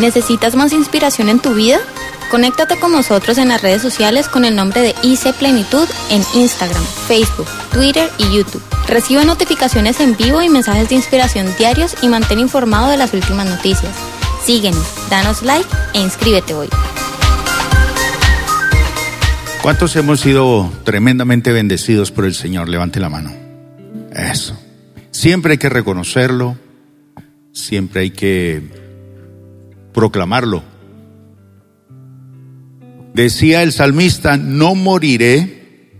¿Necesitas más inspiración en tu vida? Conéctate con nosotros en las redes sociales con el nombre de IC Plenitud en Instagram, Facebook, Twitter y YouTube. Recibe notificaciones en vivo y mensajes de inspiración diarios y mantén informado de las últimas noticias. Síguenos, danos like e inscríbete hoy. ¿Cuántos hemos sido tremendamente bendecidos por el Señor? Levante la mano. Eso. Siempre hay que reconocerlo, siempre hay que proclamarlo. Decía el salmista, no moriré,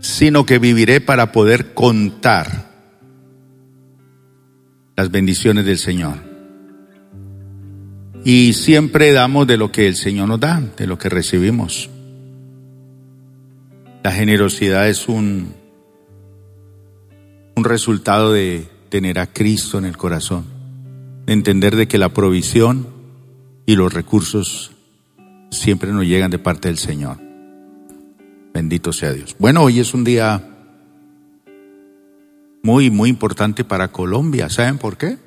sino que viviré para poder contar las bendiciones del Señor. Y siempre damos de lo que el Señor nos da, de lo que recibimos. La generosidad es un, un resultado de tener a Cristo en el corazón, entender de que la provisión y los recursos siempre nos llegan de parte del Señor. Bendito sea Dios. Bueno, hoy es un día muy, muy importante para Colombia. ¿Saben por qué?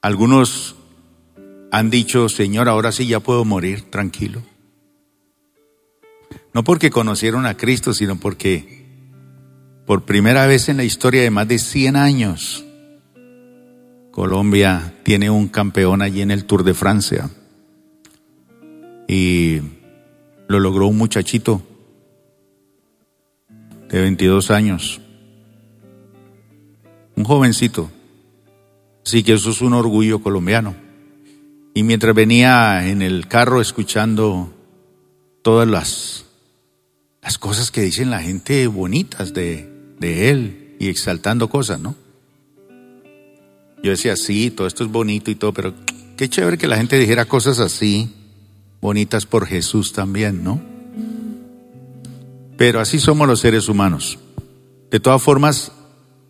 Algunos han dicho, Señor, ahora sí ya puedo morir tranquilo. No porque conocieron a Cristo, sino porque por primera vez en la historia de más de 100 años, Colombia tiene un campeón allí en el Tour de Francia. Y lo logró un muchachito de 22 años. Un jovencito. Así que eso es un orgullo colombiano. Y mientras venía en el carro escuchando todas las, las cosas que dicen la gente bonitas de, él y exaltando cosas, ¿no? Yo decía, sí, todo esto es bonito y todo, pero qué chévere que la gente dijera cosas así, bonitas por Jesús también, ¿no? Pero así somos los seres humanos. De todas formas,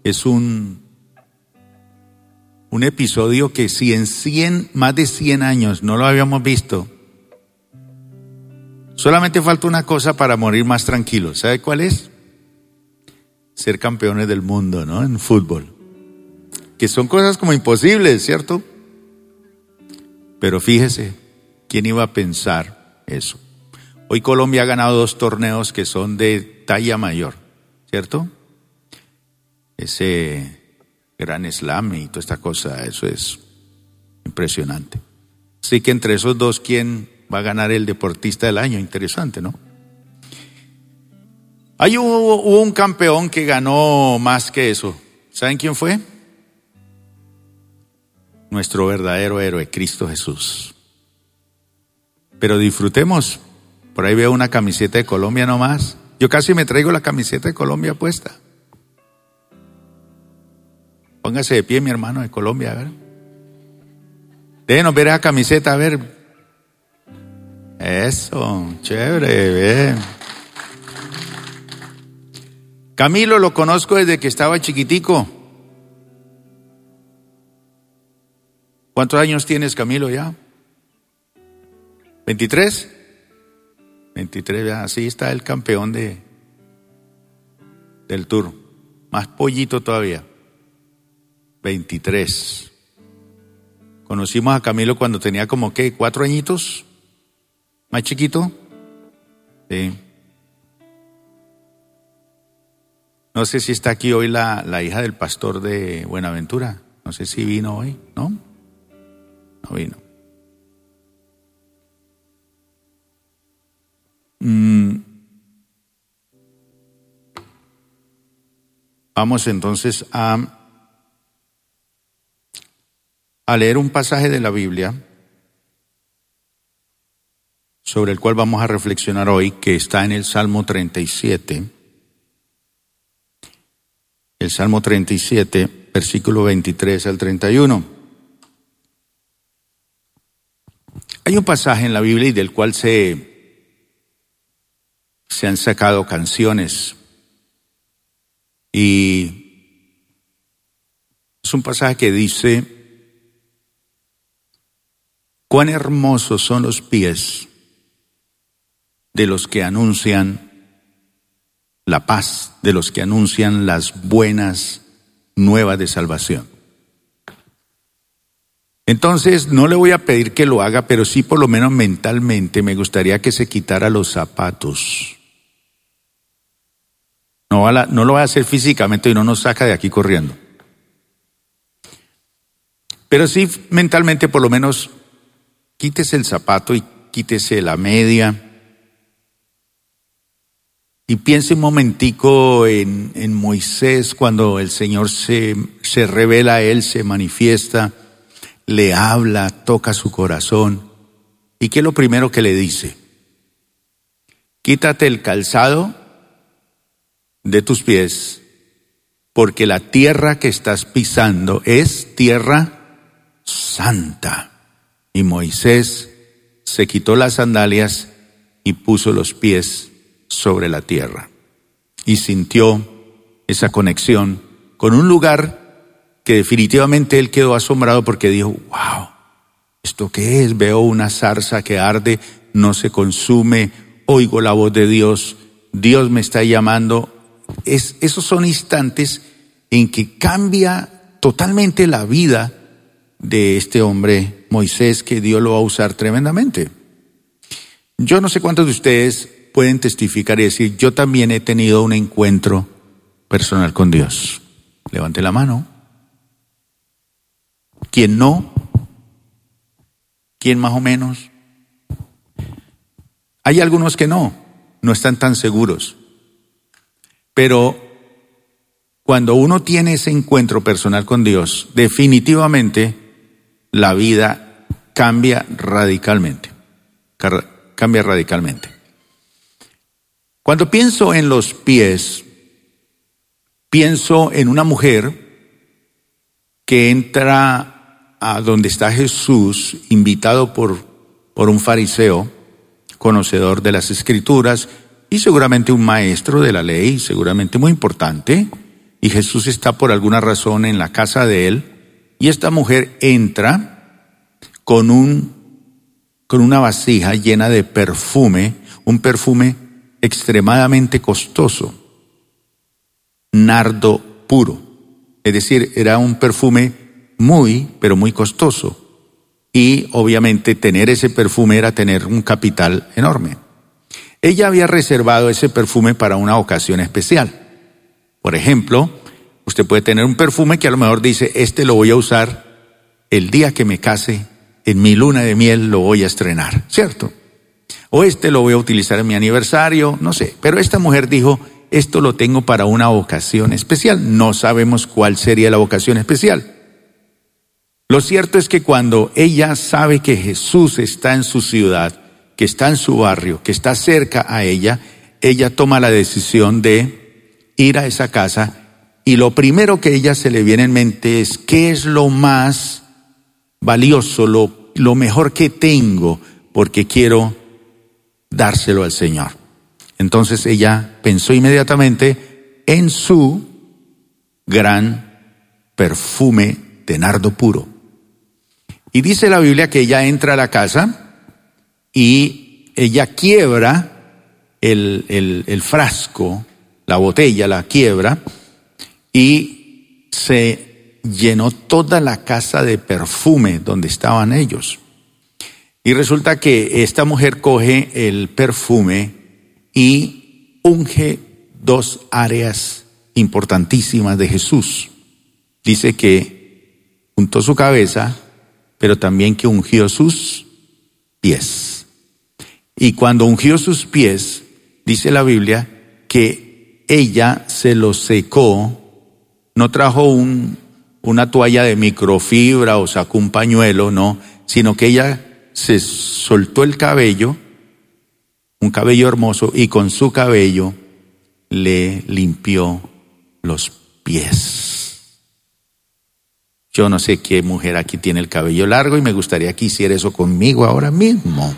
es un, un episodio que si en 100, más de 100 años no lo habíamos visto, solamente falta una cosa para morir más tranquilos. ¿Sabe cuál es? Ser campeones del mundo, ¿no? En fútbol que son cosas como imposibles, ¿cierto? Pero fíjese, ¿quién iba a pensar eso? Hoy Colombia ha ganado dos torneos que son de talla mayor, ¿cierto? Ese gran slam y toda esta cosa, eso es impresionante. Así que entre esos dos, ¿quién va a ganar el deportista del año? Interesante, ¿no? Hay hubo, hubo un campeón que ganó más que eso. ¿Saben quién fue? nuestro verdadero héroe, Cristo Jesús. Pero disfrutemos. Por ahí veo una camiseta de Colombia nomás. Yo casi me traigo la camiseta de Colombia puesta. Póngase de pie, mi hermano de Colombia, a ver. Déjenos ver esa camiseta, a ver. Eso, chévere, bien. Camilo lo conozco desde que estaba chiquitico. ¿Cuántos años tienes, Camilo, ya? ¿23? 23, así está el campeón de, del tour. Más pollito todavía. 23. Conocimos a Camilo cuando tenía como, ¿qué? ¿Cuatro añitos? ¿Más chiquito? Sí. No sé si está aquí hoy la, la hija del pastor de Buenaventura. No sé si vino hoy, ¿no? No vino. Mm. Vamos entonces a, a leer un pasaje de la Biblia sobre el cual vamos a reflexionar hoy, que está en el Salmo 37. El Salmo 37, versículo 23 al 31. Hay un pasaje en la Biblia y del cual se, se han sacado canciones. Y es un pasaje que dice, cuán hermosos son los pies de los que anuncian la paz, de los que anuncian las buenas nuevas de salvación. Entonces, no le voy a pedir que lo haga, pero sí por lo menos mentalmente me gustaría que se quitara los zapatos. No, no lo va a hacer físicamente y no nos saca de aquí corriendo. Pero sí mentalmente por lo menos quítese el zapato y quítese la media. Y piense un momentico en, en Moisés cuando el Señor se, se revela a él, se manifiesta, le habla, toca su corazón. ¿Y qué es lo primero que le dice? Quítate el calzado de tus pies, porque la tierra que estás pisando es tierra santa. Y Moisés se quitó las sandalias y puso los pies sobre la tierra. Y sintió esa conexión con un lugar que definitivamente él quedó asombrado porque dijo, wow, ¿esto qué es? Veo una zarza que arde, no se consume, oigo la voz de Dios, Dios me está llamando. Es, esos son instantes en que cambia totalmente la vida de este hombre Moisés que Dios lo va a usar tremendamente. Yo no sé cuántos de ustedes pueden testificar y decir, yo también he tenido un encuentro personal con Dios. Levante la mano. ¿Quién no? ¿Quién más o menos? Hay algunos que no, no están tan seguros. Pero cuando uno tiene ese encuentro personal con Dios, definitivamente la vida cambia radicalmente. Cambia radicalmente. Cuando pienso en los pies, pienso en una mujer que entra a donde está Jesús, invitado por, por un fariseo, conocedor de las escrituras y seguramente un maestro de la ley, seguramente muy importante, y Jesús está por alguna razón en la casa de él, y esta mujer entra con, un, con una vasija llena de perfume, un perfume extremadamente costoso, nardo puro. Es decir, era un perfume muy, pero muy costoso. Y obviamente tener ese perfume era tener un capital enorme. Ella había reservado ese perfume para una ocasión especial. Por ejemplo, Usted puede tener un perfume que a lo mejor dice, este lo voy a usar el día que me case, en mi luna de miel lo voy a estrenar, ¿cierto? O este lo voy a utilizar en mi aniversario, no sé. Pero esta mujer dijo, esto lo tengo para una ocasión especial. No sabemos cuál sería la ocasión especial. Lo cierto es que cuando ella sabe que Jesús está en su ciudad, que está en su barrio, que está cerca a ella, ella toma la decisión de ir a esa casa y lo primero que ella se le viene en mente es, ¿qué es lo más valioso, lo, lo mejor que tengo? Porque quiero dárselo al Señor. Entonces ella pensó inmediatamente en su gran perfume de nardo puro. Y dice la Biblia que ella entra a la casa y ella quiebra el, el, el frasco, la botella, la quiebra, y se llenó toda la casa de perfume donde estaban ellos. Y resulta que esta mujer coge el perfume y unge dos áreas importantísimas de Jesús. Dice que untó su cabeza, pero también que ungió sus pies. Y cuando ungió sus pies, dice la Biblia que ella se los secó no trajo un, una toalla de microfibra o sacó un pañuelo, no, sino que ella se soltó el cabello, un cabello hermoso, y con su cabello le limpió los pies. Yo no sé qué mujer aquí tiene el cabello largo y me gustaría que hiciera eso conmigo ahora mismo.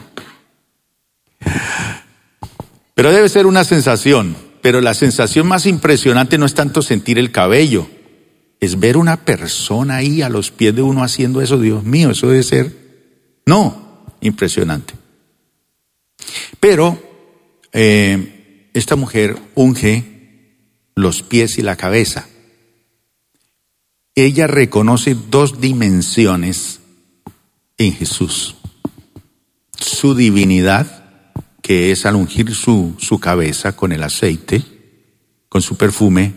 Pero debe ser una sensación. Pero la sensación más impresionante no es tanto sentir el cabello, es ver una persona ahí a los pies de uno haciendo eso. Dios mío, eso debe ser, no, impresionante. Pero eh, esta mujer unge los pies y la cabeza. ella reconoce dos dimensiones en Jesús. Su divinidad, que es al ungir su, su cabeza con el aceite, con su perfume,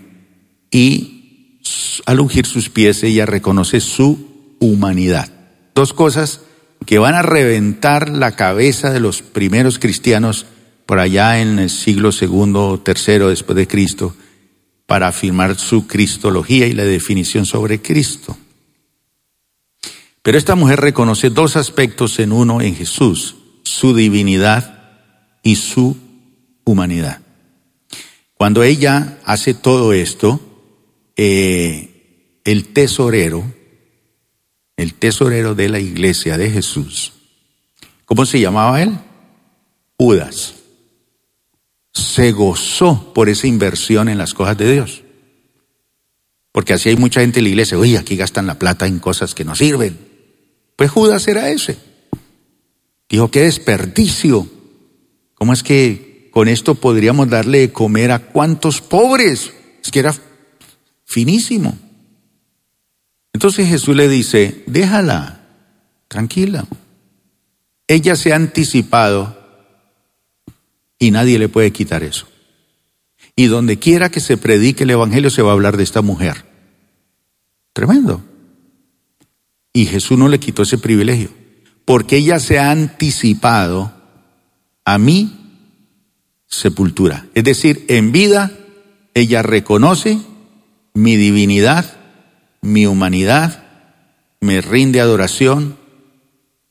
y al ungir sus pies ella reconoce su humanidad. Dos cosas que van a reventar la cabeza de los primeros cristianos por allá en el siglo segundo o tercero después de Cristo para afirmar su cristología y la definición sobre Cristo. Pero esta mujer reconoce dos aspectos en uno en Jesús, su divinidad y su humanidad. Cuando ella hace todo esto, eh, el tesorero, el tesorero de la iglesia de Jesús, ¿cómo se llamaba él? Judas se gozó por esa inversión en las cosas de Dios. Porque así hay mucha gente en la iglesia, oye, aquí gastan la plata en cosas que no sirven. Pues Judas era ese. Dijo, qué desperdicio. ¿Cómo es que con esto podríamos darle de comer a cuántos pobres? Es que era finísimo. Entonces Jesús le dice, déjala, tranquila. Ella se ha anticipado y nadie le puede quitar eso. Y donde quiera que se predique el Evangelio se va a hablar de esta mujer. Tremendo. Y Jesús no le quitó ese privilegio, porque ella se ha anticipado a mi sepultura. Es decir, en vida ella reconoce mi divinidad, mi humanidad, me rinde adoración,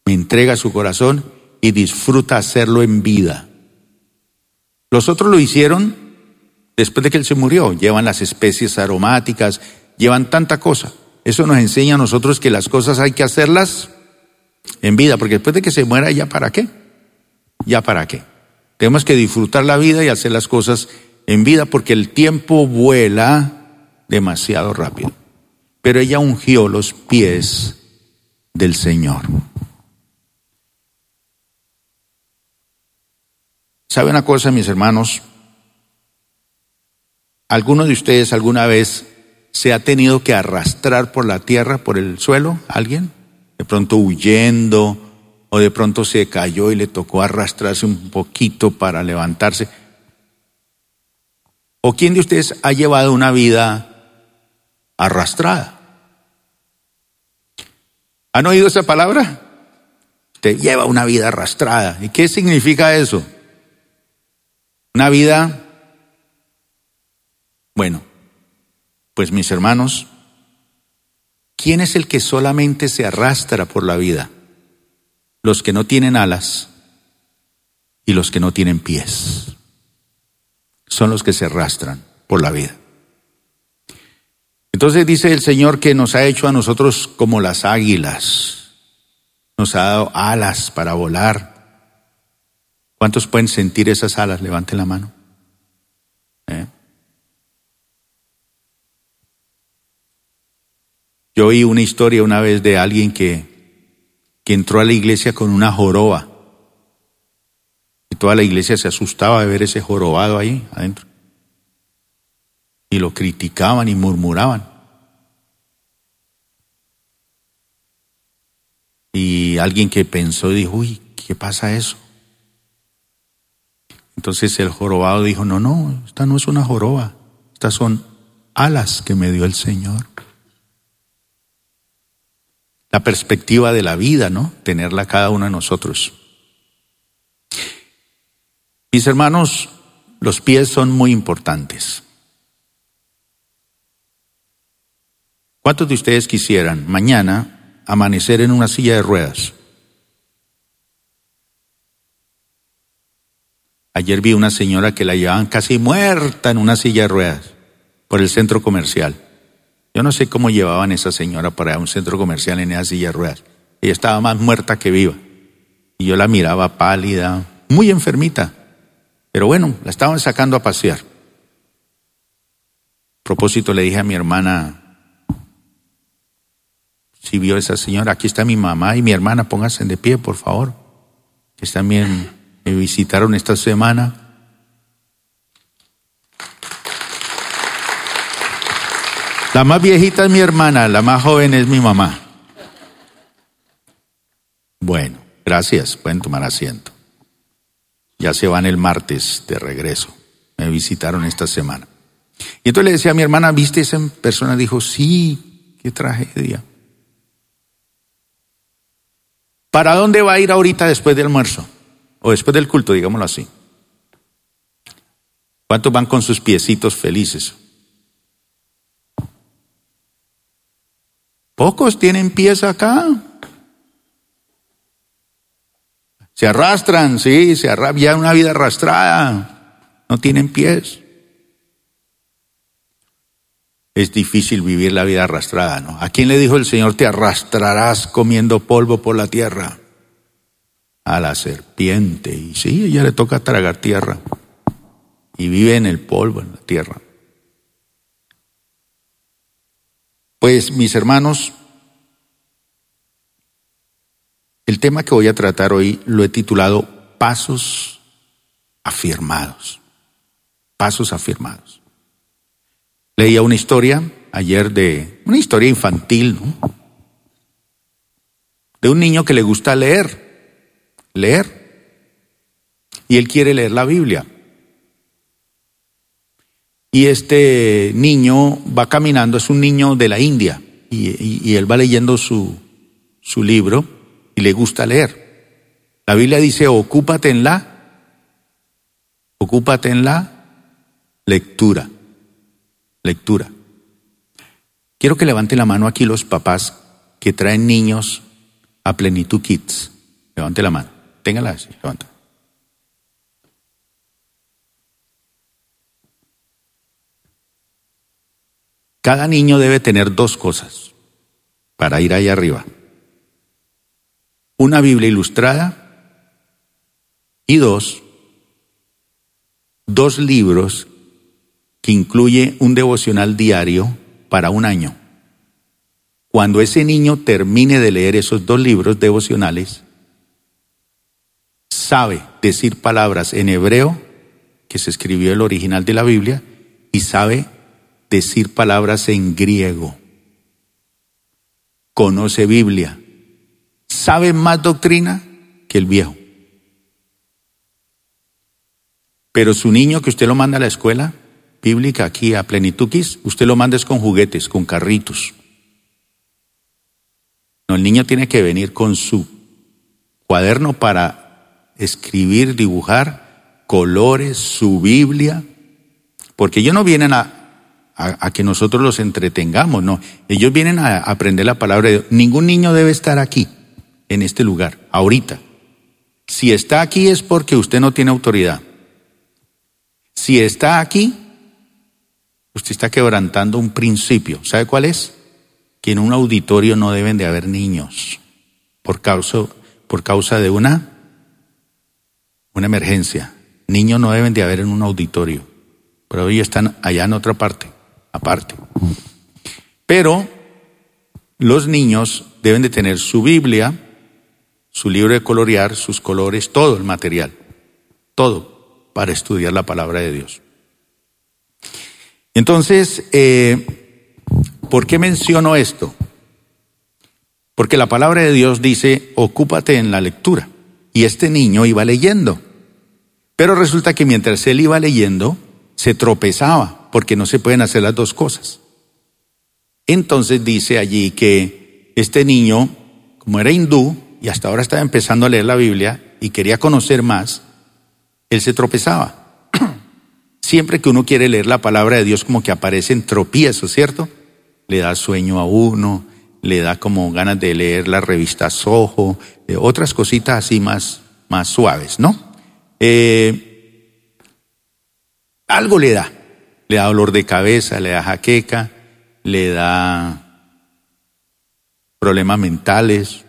me entrega su corazón y disfruta hacerlo en vida. Los otros lo hicieron después de que él se murió. Llevan las especies aromáticas, llevan tanta cosa. Eso nos enseña a nosotros que las cosas hay que hacerlas en vida, porque después de que se muera, ¿ya para qué? ¿Ya para qué? Tenemos que disfrutar la vida y hacer las cosas en vida, porque el tiempo vuela demasiado rápido. Pero ella ungió los pies del Señor. ¿Sabe una cosa, mis hermanos? ¿Alguno de ustedes alguna vez se ha tenido que arrastrar por la tierra, por el suelo? ¿Alguien? De pronto huyendo o de pronto se cayó y le tocó arrastrarse un poquito para levantarse. ¿O quién de ustedes ha llevado una vida arrastrada? ¿Han oído esa palabra? Usted lleva una vida arrastrada. ¿Y qué significa eso? Una vida, bueno, pues mis hermanos, ¿quién es el que solamente se arrastra por la vida? Los que no tienen alas y los que no tienen pies. Son los que se arrastran por la vida. Entonces dice el Señor que nos ha hecho a nosotros como las águilas. Nos ha dado alas para volar ¿Cuántos pueden sentir esas alas? Levanten la mano. ¿Eh? Yo oí una historia una vez de alguien que, que entró a la iglesia con una joroba. Y toda la iglesia se asustaba de ver ese jorobado ahí adentro. Y lo criticaban y murmuraban. Y alguien que pensó dijo, uy, ¿qué pasa eso? Entonces el jorobado dijo, no, no, esta no es una joroba, estas son alas que me dio el Señor. La perspectiva de la vida, ¿no? Tenerla cada uno de nosotros. Mis hermanos, los pies son muy importantes. ¿Cuántos de ustedes quisieran mañana amanecer en una silla de ruedas? Ayer vi una señora que la llevaban casi muerta en una silla de ruedas por el centro comercial. Yo no sé cómo llevaban a esa señora para un centro comercial en esa silla de ruedas. Ella estaba más muerta que viva. Y yo la miraba pálida, muy enfermita. Pero bueno, la estaban sacando a pasear. A propósito, le dije a mi hermana, si vio esa señora, aquí está mi mamá y mi hermana, pónganse de pie, por favor. Que bien me visitaron esta semana. La más viejita es mi hermana, la más joven es mi mamá. Bueno, gracias, pueden tomar asiento. Ya se van el martes de regreso. Me visitaron esta semana. Y entonces le decía a mi hermana, ¿viste esa persona? Dijo, sí, qué tragedia. ¿Para dónde va a ir ahorita después del almuerzo? O después del culto, digámoslo así. ¿Cuántos van con sus piecitos felices? Pocos tienen pies acá. Se arrastran, sí, se arrastran, ya una vida arrastrada. No tienen pies. Es difícil vivir la vida arrastrada, ¿no? ¿A quién le dijo el Señor, te arrastrarás comiendo polvo por la tierra? A la serpiente. Y sí, ella le toca tragar tierra. Y vive en el polvo, en la tierra. Pues mis hermanos, el tema que voy a tratar hoy lo he titulado Pasos afirmados. Pasos afirmados. Leía una historia ayer de una historia infantil, ¿no? De un niño que le gusta leer, leer. Y él quiere leer la Biblia. Y este niño va caminando, es un niño de la India, y, él va leyendo su, su libro y le gusta leer. La Biblia dice, ocúpate en la, ocúpate en la lectura, lectura. Quiero que levante la mano aquí los papás que traen niños a Plenitud Kids. Levante la mano. Téngala así, levanta. Cada niño debe tener dos cosas para ir ahí arriba. Una Biblia ilustrada y dos, dos libros que incluye un devocional diario para un año. Cuando ese niño termine de leer esos dos libros devocionales, sabe decir palabras en hebreo, que se escribió el original de la Biblia, y sabe decir palabras en griego, conoce Biblia, sabe más doctrina que el viejo. Pero su niño que usted lo manda a la escuela bíblica aquí a Plenituquis, usted lo manda con juguetes, con carritos. No, el niño tiene que venir con su cuaderno para escribir, dibujar, colores, su Biblia, porque ellos no vienen a, a, que nosotros los entretengamos, no. Ellos vienen a aprender la palabra de Dios. Ningún niño debe estar aquí, en este lugar, ahorita. Si está aquí es porque usted no tiene autoridad. Si está aquí, usted está quebrantando un principio. ¿Sabe cuál es? Que en un auditorio no deben de haber niños por causa, por causa de una, una emergencia. Niños no deben de haber en un auditorio, pero ellos están allá en otra parte aparte. Pero los niños deben de tener su Biblia, su libro de colorear, sus colores, todo el material, todo para estudiar la palabra de Dios. Entonces, eh, ¿por qué menciono esto? Porque la palabra de Dios dice, ocúpate en la lectura. Y este niño iba leyendo. Pero resulta que mientras él iba leyendo, se tropezaba porque no se pueden hacer las dos cosas. Entonces dice allí que este niño, como era hindú y hasta ahora estaba empezando a leer la Biblia y quería conocer más, él se tropezaba. Siempre que uno quiere leer la palabra de Dios, como que aparecen tropiezos, ¿cierto? Le da sueño a uno, le da como ganas de leer la revista Soho, otras cositas así más, más suaves, ¿no? Eh, algo le da le da dolor de cabeza, le da jaqueca, le da problemas mentales,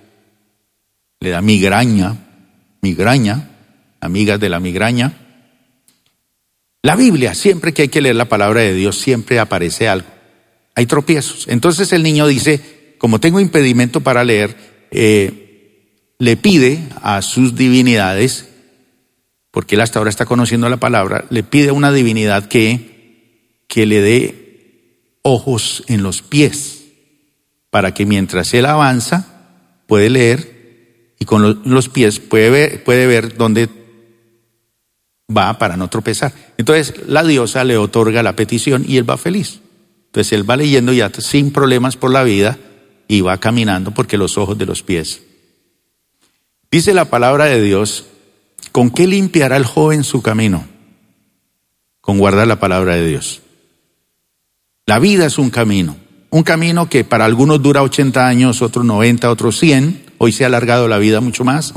le da migraña, migraña, amigas de la migraña. La Biblia, siempre que hay que leer la palabra de Dios, siempre aparece algo. Hay tropiezos. Entonces el niño dice, como tengo impedimento para leer, eh, le pide a sus divinidades, porque él hasta ahora está conociendo la palabra, le pide a una divinidad que que le dé ojos en los pies, para que mientras él avanza, puede leer y con los pies puede ver, puede ver dónde va para no tropezar. Entonces la diosa le otorga la petición y él va feliz. Entonces él va leyendo ya sin problemas por la vida y va caminando porque los ojos de los pies. Dice la palabra de Dios, ¿con qué limpiará el joven su camino? Con guardar la palabra de Dios. La vida es un camino, un camino que para algunos dura 80 años, otros 90, otros 100, hoy se ha alargado la vida mucho más,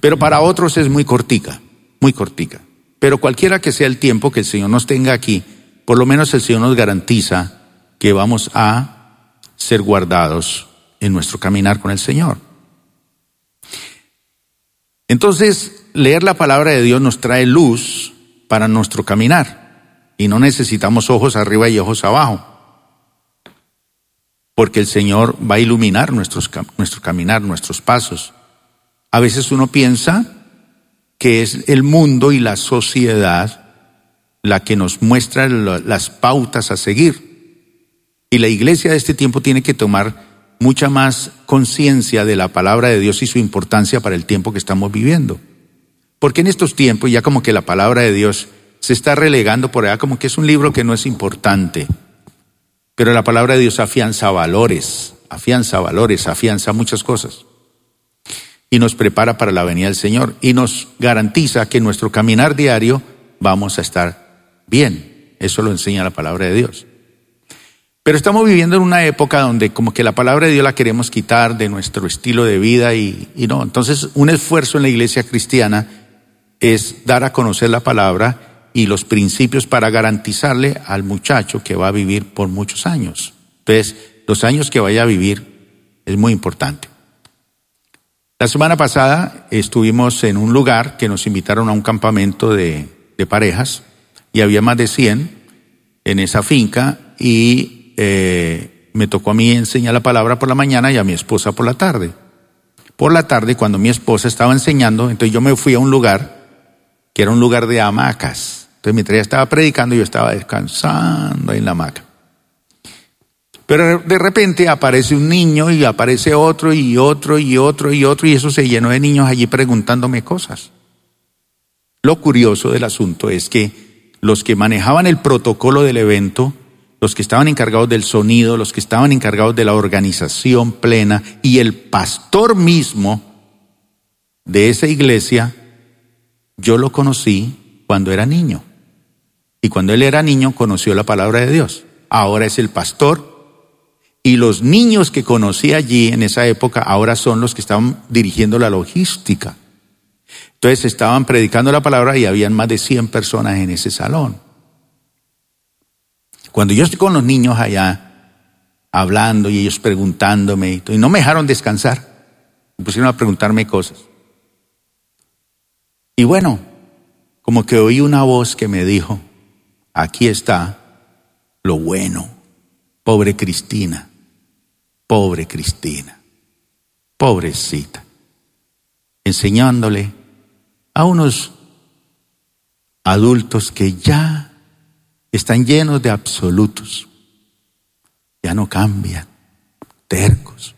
pero para otros es muy cortica, muy cortica. Pero cualquiera que sea el tiempo que el Señor nos tenga aquí, por lo menos el Señor nos garantiza que vamos a ser guardados en nuestro caminar con el Señor. Entonces, leer la palabra de Dios nos trae luz para nuestro caminar y no necesitamos ojos arriba y ojos abajo, porque el Señor va a iluminar nuestro caminar, nuestros pasos. A veces uno piensa que es el mundo y la sociedad la que nos muestra las pautas a seguir. Y la iglesia de este tiempo tiene que tomar mucha más conciencia de la palabra de Dios y su importancia para el tiempo que estamos viviendo. Porque en estos tiempos ya como que la palabra de Dios se está relegando por allá como que es un libro que no es importante. Pero la palabra de Dios afianza valores, afianza valores, afianza muchas cosas. Y nos prepara para la venida del Señor y nos garantiza que en nuestro caminar diario vamos a estar bien. Eso lo enseña la palabra de Dios. Pero estamos viviendo en una época donde como que la palabra de Dios la queremos quitar de nuestro estilo de vida y, y no. Entonces un esfuerzo en la iglesia cristiana es dar a conocer la palabra y los principios para garantizarle al muchacho que va a vivir por muchos años. Entonces, los años que vaya a vivir es muy importante. La semana pasada estuvimos en un lugar que nos invitaron a un campamento de, parejas y había más de 100 en esa finca y eh, me tocó a mí enseñar la palabra por la mañana y a mi esposa por la tarde. Por la tarde, cuando mi esposa estaba enseñando, entonces yo me fui a un lugar que era un lugar de hamacas entonces mientras ella estaba predicando yo estaba descansando ahí en la hamaca. Pero de repente aparece un niño y aparece otro y otro y otro y otro y eso se llenó de niños allí preguntándome cosas. Lo curioso del asunto es que los que manejaban el protocolo del evento, los que estaban encargados del sonido, los que estaban encargados de la organización plena y el pastor mismo de esa iglesia, yo lo conocí cuando era niño. Y cuando él era niño conoció la palabra de Dios. Ahora es el pastor. Y los niños que conocí allí en esa época ahora son los que estaban dirigiendo la logística. Entonces estaban predicando la palabra y habían más de 100 personas en ese salón. Cuando yo estoy con los niños allá, hablando y ellos preguntándome, y no me dejaron descansar, me pusieron a preguntarme cosas. Y bueno, como que oí una voz que me dijo, Aquí está lo bueno. Pobre Cristina, pobre Cristina, pobrecita, enseñándole a unos adultos que ya están llenos de absolutos, ya no cambian, tercos.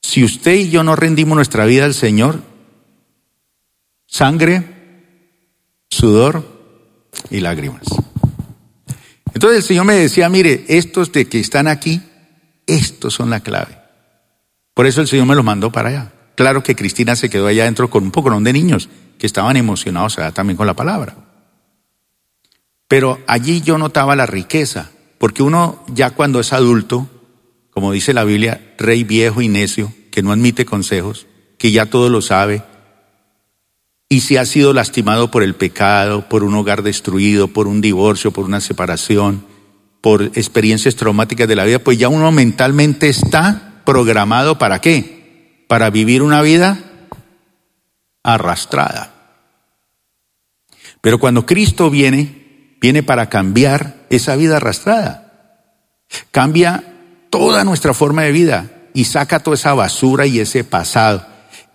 Si usted y yo no rendimos nuestra vida al Señor, sangre, sudor, y lágrimas. Entonces el Señor me decía, mire, estos de que están aquí, estos son la clave. Por eso el Señor me los mandó para allá. Claro que Cristina se quedó allá adentro con un poco de niños que estaban emocionados también con la palabra. Pero allí yo notaba la riqueza, porque uno ya cuando es adulto, como dice la Biblia, rey viejo y necio, que no admite consejos, que ya todo lo sabe, y si ha sido lastimado por el pecado, por un hogar destruido, por un divorcio, por una separación, por experiencias traumáticas de la vida, pues ya uno mentalmente está programado para qué? Para vivir una vida arrastrada. Pero cuando Cristo viene, viene para cambiar esa vida arrastrada. Cambia toda nuestra forma de vida y saca toda esa basura y ese pasado.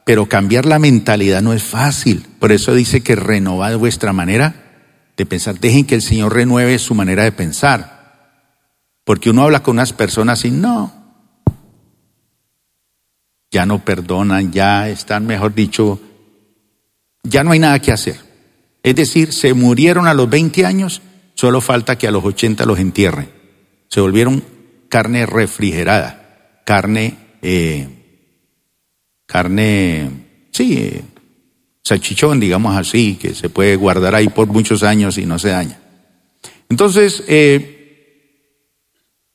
Pero cambiar la mentalidad no es fácil. Por eso dice que renovad vuestra manera de pensar. Dejen que el Señor renueve su manera de pensar. Porque uno habla con unas personas y no, ya no perdonan, ya están, mejor dicho, ya no hay nada que hacer. Es decir, se murieron a los 20 años, solo falta que a los 80 los entierren. Se volvieron carne refrigerada, carne, eh, carne, sí, salchichón, digamos así, que se puede guardar ahí por muchos años y no se daña. Entonces, eh,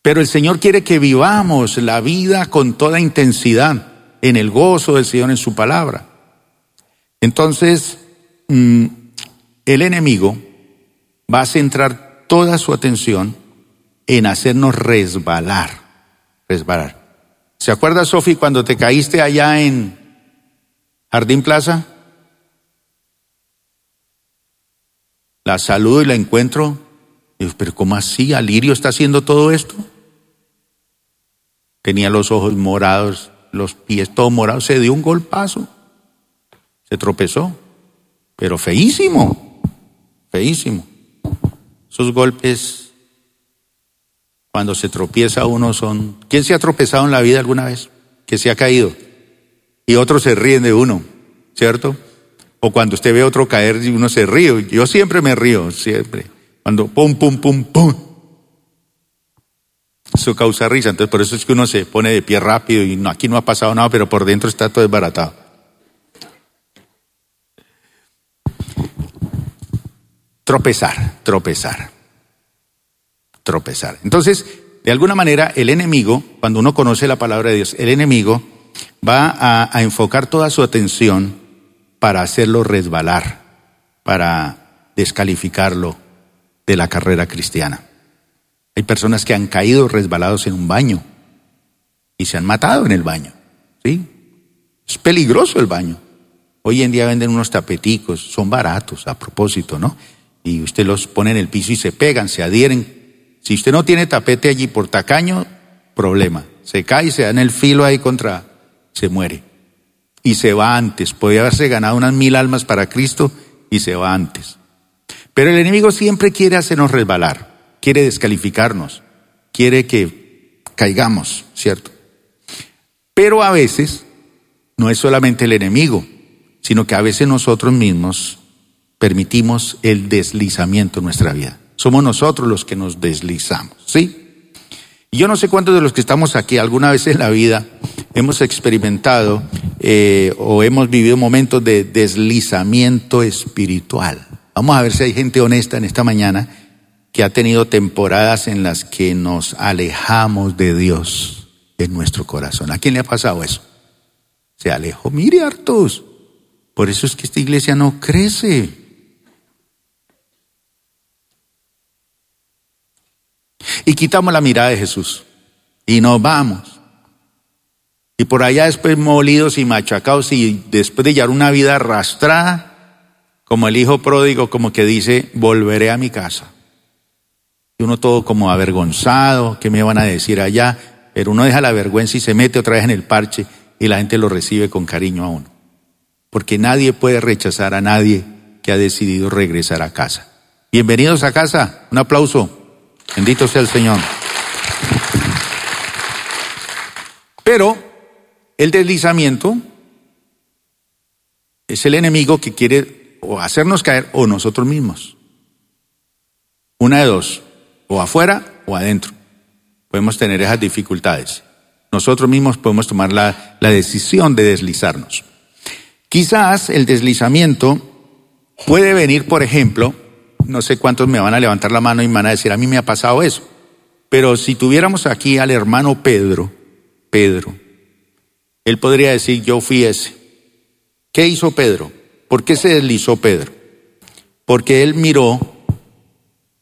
pero el Señor quiere que vivamos la vida con toda intensidad, en el gozo del Señor en su palabra. Entonces, mm, el enemigo va a centrar toda su atención en hacernos resbalar, resbalar. ¿Se acuerda, Sofi, cuando te caíste allá en Jardín Plaza? La saludo y la encuentro. Pero ¿cómo así? ¿Alirio está haciendo todo esto? Tenía los ojos morados, los pies todos morados, se dio un golpazo, se tropezó, pero feísimo, feísimo. Esos golpes, cuando se tropieza uno son... ¿Quién se ha tropezado en la vida alguna vez? Que se ha caído. Y otros se ríen de uno, ¿cierto? O cuando usted ve a otro caer y uno se ríe. Yo siempre me río, siempre. Cuando pum, pum, pum, pum. Eso causa risa. Entonces por eso es que uno se pone de pie rápido y no, aquí no ha pasado nada, pero por dentro está todo desbaratado. Tropezar, tropezar, tropezar. Entonces, de alguna manera, el enemigo, cuando uno conoce la palabra de Dios, el enemigo va a, a enfocar toda su atención para hacerlo resbalar, para descalificarlo de la carrera cristiana. Hay personas que han caído resbalados en un baño y se han matado en el baño. ¿sí? Es peligroso el baño. Hoy en día venden unos tapeticos, son baratos a propósito, ¿no? Y usted los pone en el piso y se pegan, se adhieren. Si usted no tiene tapete allí por tacaño, problema. Se cae y se da en el filo ahí contra, se muere y se va antes. Podría haberse ganado unas mil almas para Cristo y se va antes. Pero el enemigo siempre quiere hacernos resbalar, quiere descalificarnos, quiere que caigamos, ¿cierto? Pero a veces no es solamente el enemigo, sino que a veces nosotros mismos permitimos el deslizamiento en nuestra vida. Somos nosotros los que nos deslizamos, ¿sí? Y yo no sé cuántos de los que estamos aquí alguna vez en la vida hemos experimentado eh, o hemos vivido momentos de deslizamiento espiritual. Vamos a ver si hay gente honesta en esta mañana que ha tenido temporadas en las que nos alejamos de Dios en nuestro corazón. ¿A quién le ha pasado eso? Se alejó. Mire, hartos. Por eso es que esta iglesia no crece. Y quitamos la mirada de Jesús y nos vamos y por allá después molidos y machacados y después de llevar una vida arrastrada, como el hijo pródigo, como que dice, volveré a mi casa. Y uno todo como avergonzado, ¿qué me van a decir allá? Pero uno deja la vergüenza y se mete otra vez en el parche y la gente lo recibe con cariño a uno. Porque nadie puede rechazar a nadie que ha decidido regresar a casa. Bienvenidos a casa, un aplauso. Bendito sea el Señor. Pero el deslizamiento es el enemigo que quiere o hacernos caer o nosotros mismos. Una de dos, o afuera o adentro. Podemos tener esas dificultades. Nosotros mismos podemos tomar la, la decisión de deslizarnos. Quizás el deslizamiento puede venir, por ejemplo, no sé cuántos me van a levantar la mano y me van a decir, a mí me ha pasado eso. Pero si tuviéramos aquí al hermano Pedro, Pedro, él podría decir, yo fui ese. ¿Qué hizo Pedro? ¿Por qué se deslizó Pedro? Porque él miró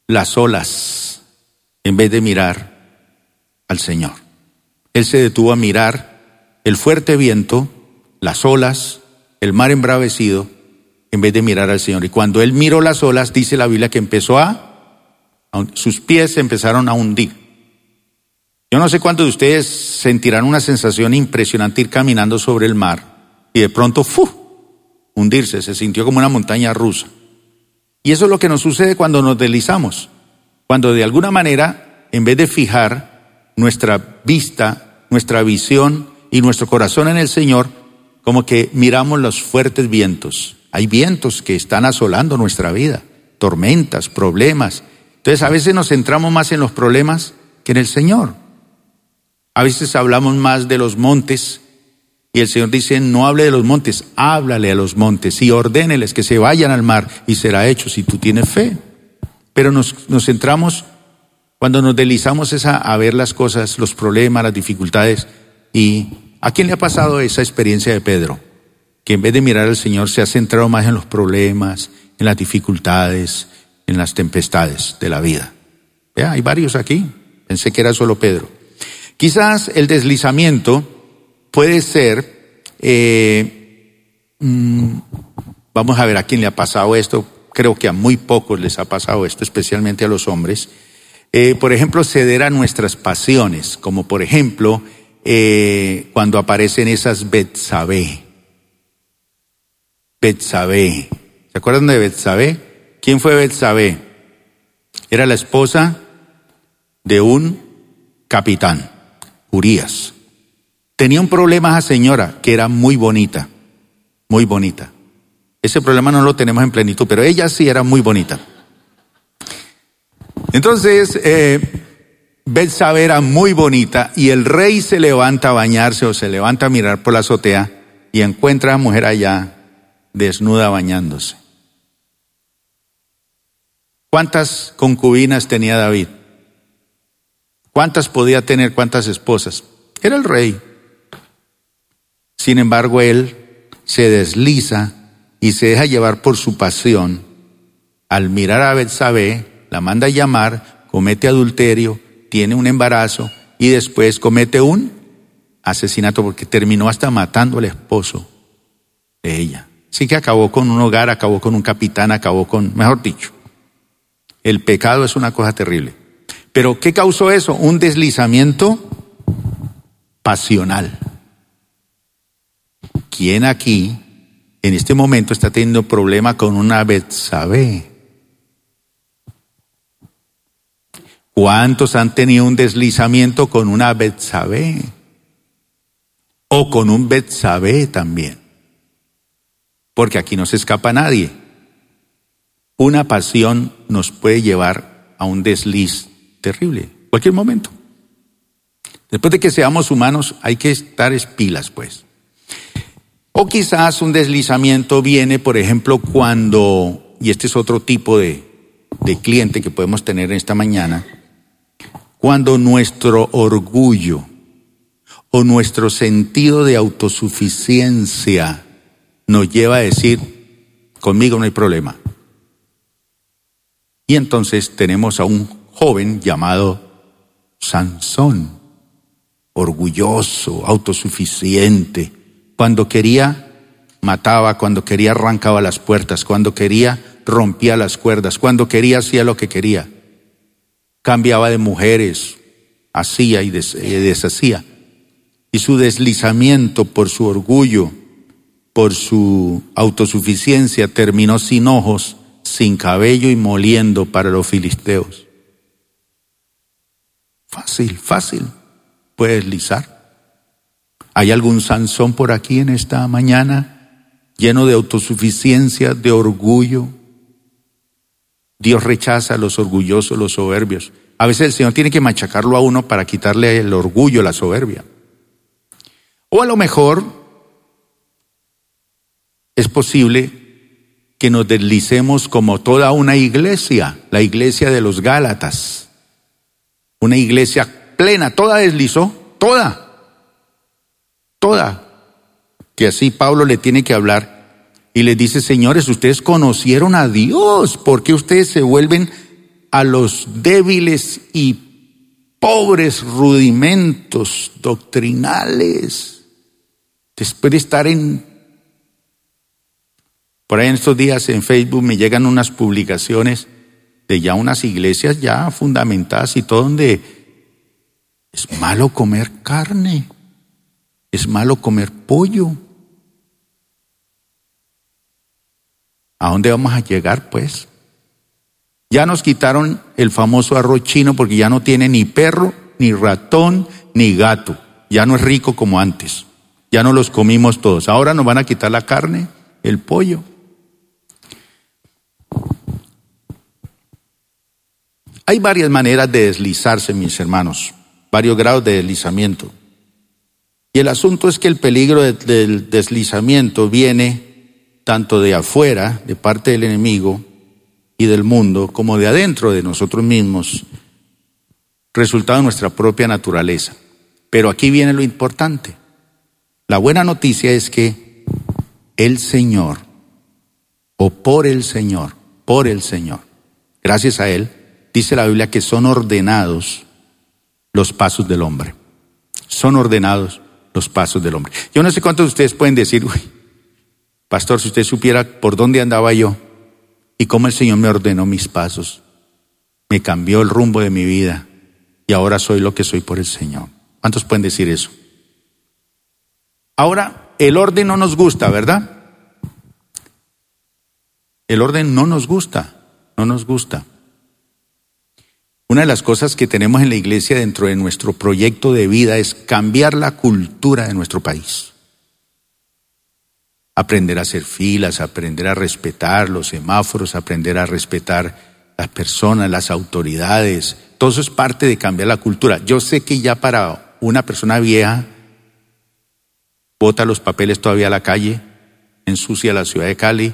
las olas en vez de mirar al Señor. Él se detuvo a mirar el fuerte viento, las olas, el mar embravecido, en vez de mirar al Señor. Y cuando él miró las olas, dice la Biblia que empezó a, sus pies se empezaron a hundir. Yo no sé cuántos de ustedes sentirán una sensación impresionante ir caminando sobre el mar y de pronto, ¡fu! Hundirse, se sintió como una montaña rusa. Y eso es lo que nos sucede cuando nos deslizamos, cuando de alguna manera en vez de fijar nuestra vista, nuestra visión y nuestro corazón en el Señor, como que miramos los fuertes vientos. Hay vientos que están asolando nuestra vida, tormentas, problemas. Entonces a veces nos centramos más en los problemas que en el Señor. A veces hablamos más de los montes y el Señor dice, no hable de los montes, háblale a los montes y ordéneles que se vayan al mar y será hecho si tú tienes fe. Pero nos, centramos, cuando nos deslizamos es a, ver las cosas, los problemas, las dificultades. ¿Y a quién le ha pasado esa experiencia de Pedro? Que en vez de mirar al Señor se ha centrado más en los problemas, en las dificultades, en las tempestades de la vida. hay varios aquí. Pensé que era solo Pedro. Quizás el deslizamiento puede ser, eh, mm, vamos a ver a quién le ha pasado esto, creo que a muy pocos les ha pasado esto, especialmente a los hombres. Eh, por ejemplo, ceder a nuestras pasiones, como por ejemplo eh, cuando aparecen esas Betsabé. Betsabé. ¿Se acuerdan de Betsabé? ¿Quién fue Betsabé? Era la esposa de un capitán, Urias. Tenía un problema esa señora, que era muy bonita, muy bonita. Ese problema no lo tenemos en plenitud, pero ella sí era muy bonita. Entonces, eh, era muy bonita y el rey se levanta a bañarse o se levanta a mirar por la azotea y encuentra a la mujer allá desnuda bañándose. ¿Cuántas concubinas tenía David? ¿Cuántas podía tener? ¿Cuántas esposas? Era el rey. Sin embargo, él se desliza y se deja llevar por su pasión. Al mirar a Betsabé, la manda a llamar, comete adulterio, tiene un embarazo y después comete un asesinato porque terminó hasta matando al esposo de ella. Así que acabó con un hogar, acabó con un capitán, acabó con, mejor dicho, el pecado es una cosa terrible. Pero ¿qué causó eso? Un deslizamiento pasional. ¿Quién aquí en este momento está teniendo problema con una Betsabé? ¿Cuántos han tenido un deslizamiento con una Betsabé? O con un Betsabé también. Porque aquí no se escapa nadie. Una pasión nos puede llevar a un desliz terrible, cualquier momento. Después de que seamos humanos, hay que estar espilas, pues. O quizás un deslizamiento viene, por ejemplo, cuando, y este es otro tipo de, cliente que podemos tener esta mañana, cuando nuestro orgullo o nuestro sentido de autosuficiencia nos lleva a decir, conmigo no hay problema. Y entonces tenemos a un joven llamado Sansón, orgulloso, autosuficiente, cuando quería, mataba, cuando quería, arrancaba las puertas, cuando quería, rompía las cuerdas, cuando quería, hacía lo que quería. Cambiaba de mujeres, hacía y deshacía. Y su deslizamiento por su orgullo, por su autosuficiencia, terminó sin ojos, sin cabello y moliendo para los filisteos. Fácil, fácil. Puede deslizar. ¿Hay algún Sansón por aquí en esta mañana lleno de autosuficiencia, de orgullo? Dios rechaza a los orgullosos, los soberbios. A veces el Señor tiene que machacarlo a uno para quitarle el orgullo, la soberbia. O a lo mejor es posible que nos deslicemos como toda una iglesia, la iglesia de los Gálatas. Una iglesia plena, toda deslizó, toda toda. Que así Pablo le tiene que hablar y le dice, señores, ustedes conocieron a Dios, ¿por qué ustedes se vuelven a los débiles y pobres rudimentos doctrinales? Después de estar en... Por ahí en estos días en Facebook me llegan unas publicaciones de ya unas iglesias ya fundamentadas y todo donde es malo comer carne. Es malo comer pollo. ¿A dónde vamos a llegar, pues? Ya nos quitaron el famoso arroz chino porque ya no tiene ni perro, ni ratón, ni gato. Ya no es rico como antes. Ya no los comimos todos. Ahora nos van a quitar la carne, el pollo. Hay varias maneras de deslizarse, mis hermanos, varios grados de deslizamiento. Y el asunto es que el peligro del deslizamiento viene tanto de afuera, de parte del enemigo, y del mundo como de adentro de nosotros mismos, resultado de nuestra propia naturaleza. Pero aquí viene lo importante. La buena noticia es que el Señor, o por el Señor, por el Señor, gracias a Él, dice la Biblia que son ordenados los pasos del hombre. Son ordenados los pasos del hombre. Yo no sé cuántos de ustedes pueden decir, pastor, si usted supiera por dónde andaba yo, y cómo el Señor me ordenó mis pasos, me cambió el rumbo de mi vida y ahora soy lo que soy por el Señor. ¿Cuántos pueden decir eso? Ahora, el orden no nos gusta, ¿verdad? El orden no nos gusta, no nos gusta. Una de las cosas que tenemos en la iglesia dentro de nuestro proyecto de vida es cambiar la cultura de nuestro país aprender a hacer filas, aprender a respetar los semáforos, aprender a respetar las personas, las autoridades. Todo eso es parte de cambiar la cultura. Yo sé que ya para una persona vieja bota los papeles todavía a la calle, ensucia la ciudad de Cali,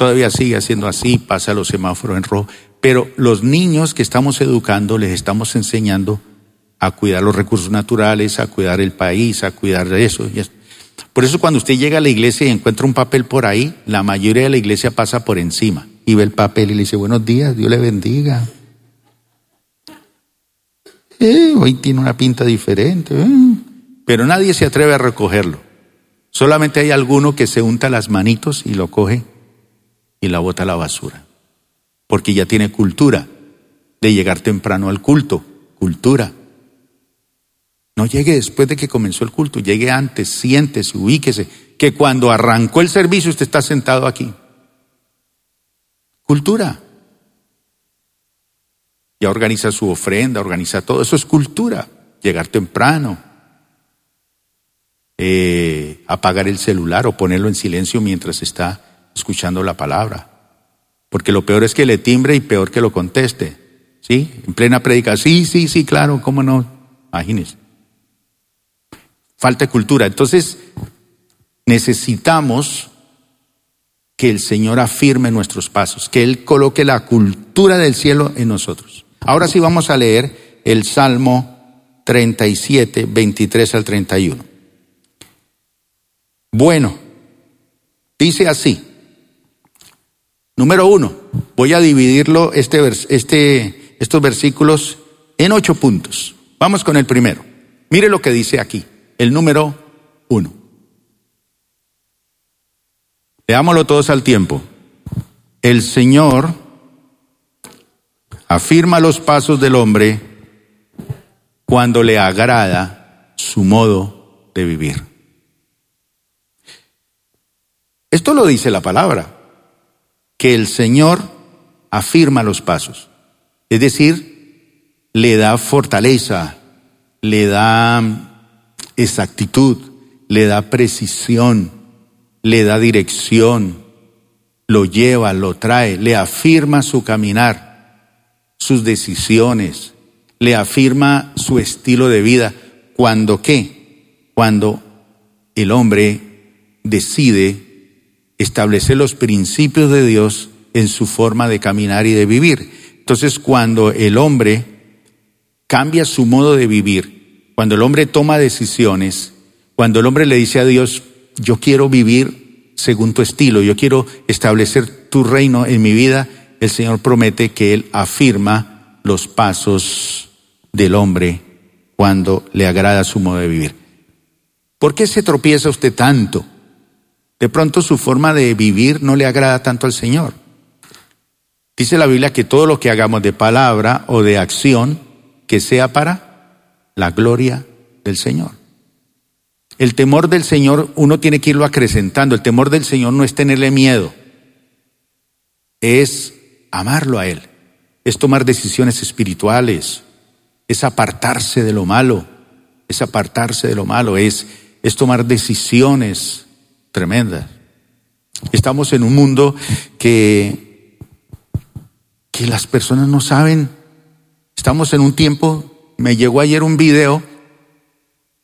todavía sigue haciendo así, pasa los semáforos en rojo, pero los niños que estamos educando les estamos enseñando a cuidar los recursos naturales, a cuidar el país, a cuidar eso. Por eso cuando usted llega a la iglesia y encuentra un papel por ahí, la mayoría de la iglesia pasa por encima y ve el papel y le dice, buenos días, Dios le bendiga. Eh, hoy tiene una pinta diferente, eh". pero nadie se atreve a recogerlo. Solamente hay alguno que se unta las manitos y lo coge y la bota a la basura, porque ya tiene cultura de llegar temprano al culto, cultura. No llegue después de que comenzó el culto, llegue antes, siéntese, ubíquese, que cuando arrancó el servicio usted está sentado aquí. Cultura. Ya organiza su ofrenda, organiza todo, eso es cultura. Llegar temprano, eh, apagar el celular o ponerlo en silencio mientras está escuchando la palabra. Porque lo peor es que le timbre y peor que lo conteste. ¿Sí? En plena predica, sí, sí, sí, claro, ¿cómo no? Imagínese falta de cultura. Entonces, necesitamos que el Señor afirme nuestros pasos, que Él coloque la cultura del cielo en nosotros. Ahora sí vamos a leer el Salmo 37, 23 al 31. Bueno, dice así. Número uno, voy a dividirlo este, este, estos versículos en ocho puntos. Vamos con el primero. Mire lo que dice aquí el número uno. Veámoslo todos al tiempo. El Señor afirma los pasos del hombre cuando le agrada su modo de vivir. Esto lo dice la palabra, que el Señor afirma los pasos, es decir, le da fortaleza, le da exactitud, le da precisión, le da dirección, lo lleva, lo trae, le afirma su caminar, sus decisiones, le afirma su estilo de vida. ¿Cuando qué? Cuando el hombre decide establecer los principios de Dios en su forma de caminar y de vivir. Entonces, cuando el hombre cambia su modo de vivir, cuando el hombre toma decisiones, cuando el hombre le dice a Dios, yo quiero vivir según tu estilo, yo quiero establecer tu reino en mi vida, el Señor promete que Él afirma los pasos del hombre cuando le agrada su modo de vivir. ¿Por qué se tropieza usted tanto? De pronto su forma de vivir no le agrada tanto al Señor. Dice la Biblia que todo lo que hagamos de palabra o de acción, que sea para la gloria del Señor. El temor del Señor uno tiene que irlo acrecentando. El temor del Señor no es tenerle miedo, es amarlo a Él, es tomar decisiones espirituales, es apartarse de lo malo, es apartarse de lo malo, es, es tomar decisiones tremendas. Estamos en un mundo que, que las personas no saben. Estamos en un tiempo, me llegó ayer un video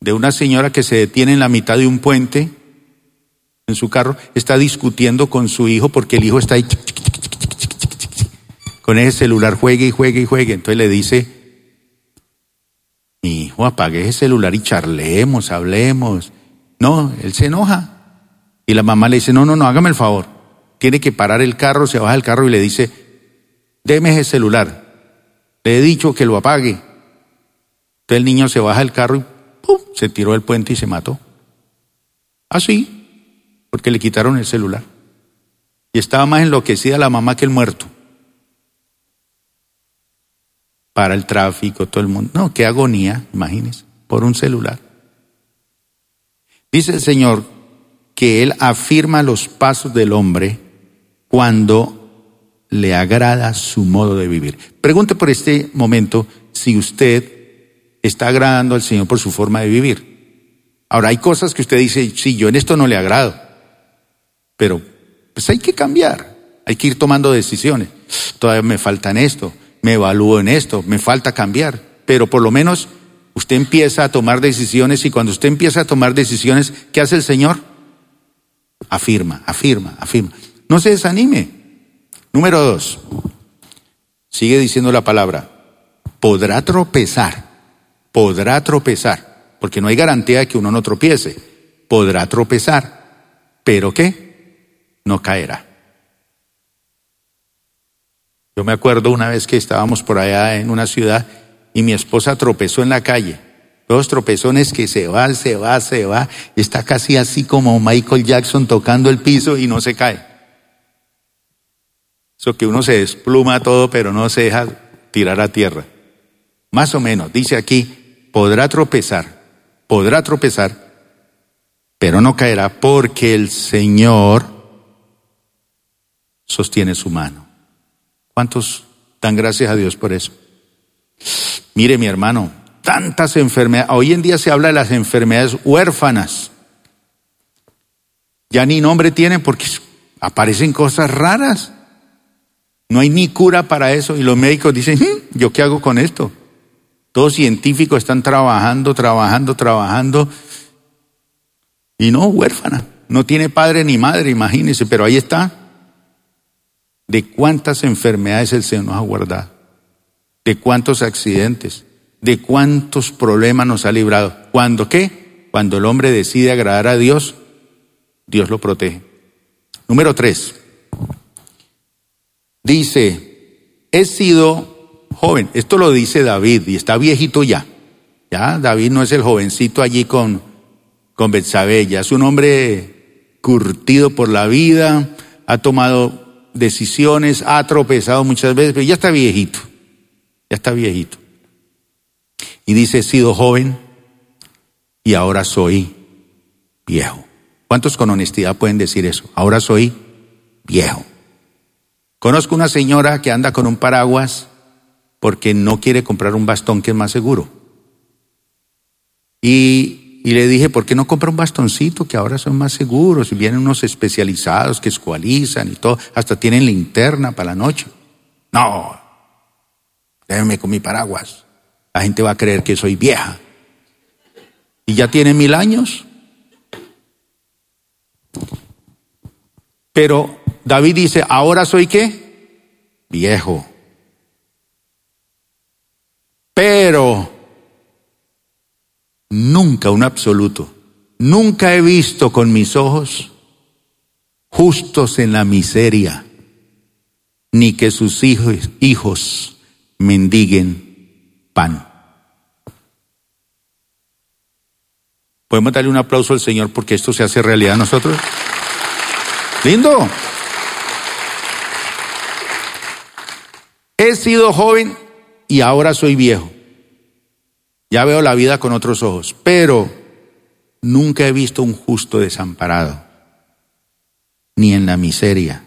de una señora que se detiene en la mitad de un puente en su carro, está discutiendo con su hijo porque el hijo está ahí con ese celular, juegue y juegue y juegue. Entonces le dice, mi hijo, apague ese celular y charlemos, hablemos. No, él se enoja. Y la mamá le dice, no, no, no, hágame el favor. Tiene que parar el carro, se baja el carro y le dice, deme ese celular. Le he dicho que lo apague. Entonces el niño se baja del carro y ¡pum! se tiró del puente y se mató. Así, porque le quitaron el celular. Y estaba más enloquecida la mamá que el muerto. Para el tráfico, todo el mundo. No, qué agonía, imagínense, por un celular. Dice el Señor que Él afirma los pasos del hombre cuando le agrada su modo de vivir. Pregunte por este momento si usted está agradando al Señor por su forma de vivir. Ahora, hay cosas que usted dice, sí, yo en esto no le agrado, pero pues hay que cambiar, hay que ir tomando decisiones. Todavía me falta en esto, me evalúo en esto, me falta cambiar, pero por lo menos usted empieza a tomar decisiones y cuando usted empieza a tomar decisiones, ¿qué hace el Señor? Afirma, afirma, afirma. No se desanime. Número dos, sigue diciendo la palabra, podrá tropezar, podrá tropezar, porque no hay garantía de que uno no tropiece, podrá tropezar, pero ¿qué? No caerá. Yo me acuerdo una vez que estábamos por allá en una ciudad y mi esposa tropezó en la calle. Dos tropezones que se va, se va, se va. Está casi así como Michael Jackson tocando el piso y no se cae. Eso que uno se despluma todo, pero no se deja tirar a tierra. Más o menos, dice aquí, podrá tropezar, podrá tropezar, pero no caerá porque el Señor sostiene su mano. ¿Cuántos dan gracias a Dios por eso? Mire mi hermano, tantas enfermedades, hoy en día se habla de las enfermedades huérfanas. Ya ni nombre tienen porque aparecen cosas raras. No hay ni cura para eso y los médicos dicen, hmm, ¿yo qué hago con esto? Todos científicos están trabajando, trabajando, trabajando. Y no, huérfana. No tiene padre ni madre, imagínense, pero ahí está. De cuántas enfermedades el Señor nos ha guardado. De cuántos accidentes. De cuántos problemas nos ha librado. ¿Cuándo qué? Cuando el hombre decide agradar a Dios, Dios lo protege. Número tres. Dice, he sido joven. Esto lo dice David y está viejito ya. Ya, David no es el jovencito allí con, con Betsabé, ya es un hombre curtido por la vida, ha tomado decisiones, ha tropezado muchas veces, pero ya está viejito. Ya está viejito. Y dice, he sido joven y ahora soy viejo. ¿Cuántos con honestidad pueden decir eso? Ahora soy viejo. Conozco una señora que anda con un paraguas porque no quiere comprar un bastón que es más seguro. Y, y, le dije, ¿por qué no compra un bastoncito que ahora son más seguros? Y vienen unos especializados que escualizan y todo, hasta tienen linterna para la noche. No, déjeme con mi paraguas. La gente va a creer que soy vieja. Y ya tiene mil años. Pero David dice, ahora soy qué? Viejo. Pero nunca un absoluto, nunca he visto con mis ojos justos en la miseria, ni que sus hijos, hijos mendiguen pan. ¿Podemos darle un aplauso al Señor porque esto se hace realidad a nosotros? Lindo. He sido joven y ahora soy viejo. Ya veo la vida con otros ojos, pero nunca he visto un justo desamparado, ni en la miseria,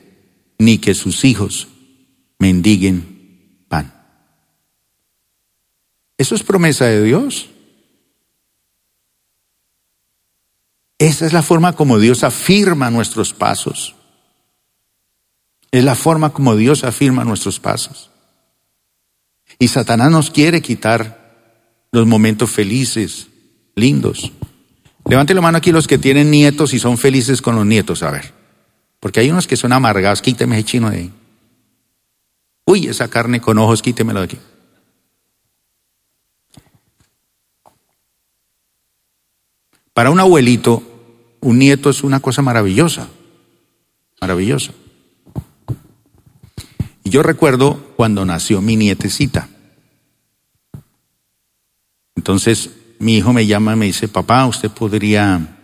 ni que sus hijos mendiguen pan. Eso es promesa de Dios. Esa es la forma como Dios afirma nuestros pasos. Es la forma como Dios afirma nuestros pasos. Y Satanás nos quiere quitar los momentos felices, lindos. Levante la mano aquí los que tienen nietos y son felices con los nietos, a ver. Porque hay unos que son amargados, quíteme ese chino de ahí. Uy, esa carne con ojos, quítemelo de aquí. Para un abuelito, un nieto es una cosa maravillosa, maravillosa. Y yo recuerdo cuando nació mi nietecita. Entonces mi hijo me llama y me dice, papá, usted podría,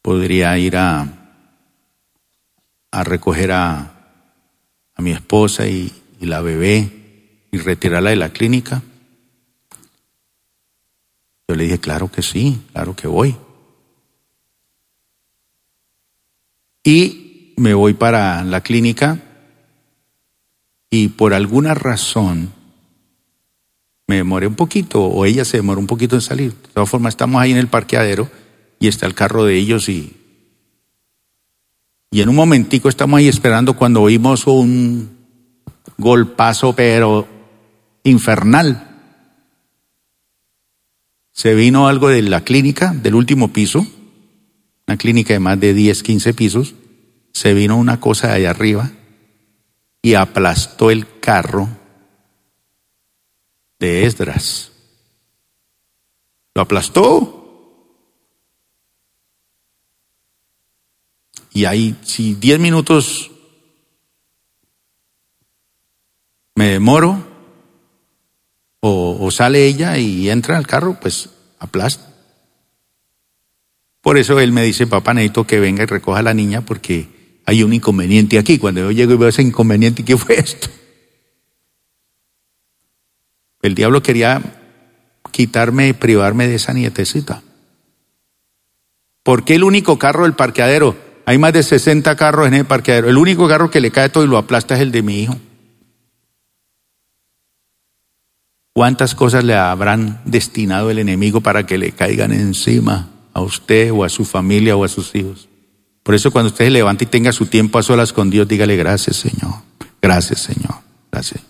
podría ir a, a recoger a, a mi esposa y, y la bebé y retirarla de la clínica. Yo le dije, claro que sí, claro que voy. Y me voy para la clínica y por alguna razón me demoré un poquito o ella se demoró un poquito en salir. De todas formas, estamos ahí en el parqueadero y está el carro de ellos y, y en un momentico estamos ahí esperando cuando oímos un golpazo pero infernal. Se vino algo de la clínica, del último piso, una clínica de más de 10, 15 pisos, se vino una cosa de allá arriba y aplastó el carro de Esdras. Lo aplastó. Y ahí, si diez minutos me demoro, o, o, sale ella y entra al carro, pues aplasta. Por eso él me dice, papá, necesito que venga y recoja a la niña porque hay un inconveniente aquí. Cuando yo llego y veo ese inconveniente, ¿qué fue esto? El diablo quería quitarme privarme de esa nietecita. ¿Por qué el único carro del parqueadero? Hay más de 60 carros en el parqueadero. El único carro que le cae todo y lo aplasta es el de mi hijo. ¿Cuántas cosas le habrán destinado el enemigo para que le caigan encima a usted o a su familia o a sus hijos? Por eso cuando usted se levante y tenga su tiempo a solas con Dios, dígale gracias Señor, gracias Señor, gracias.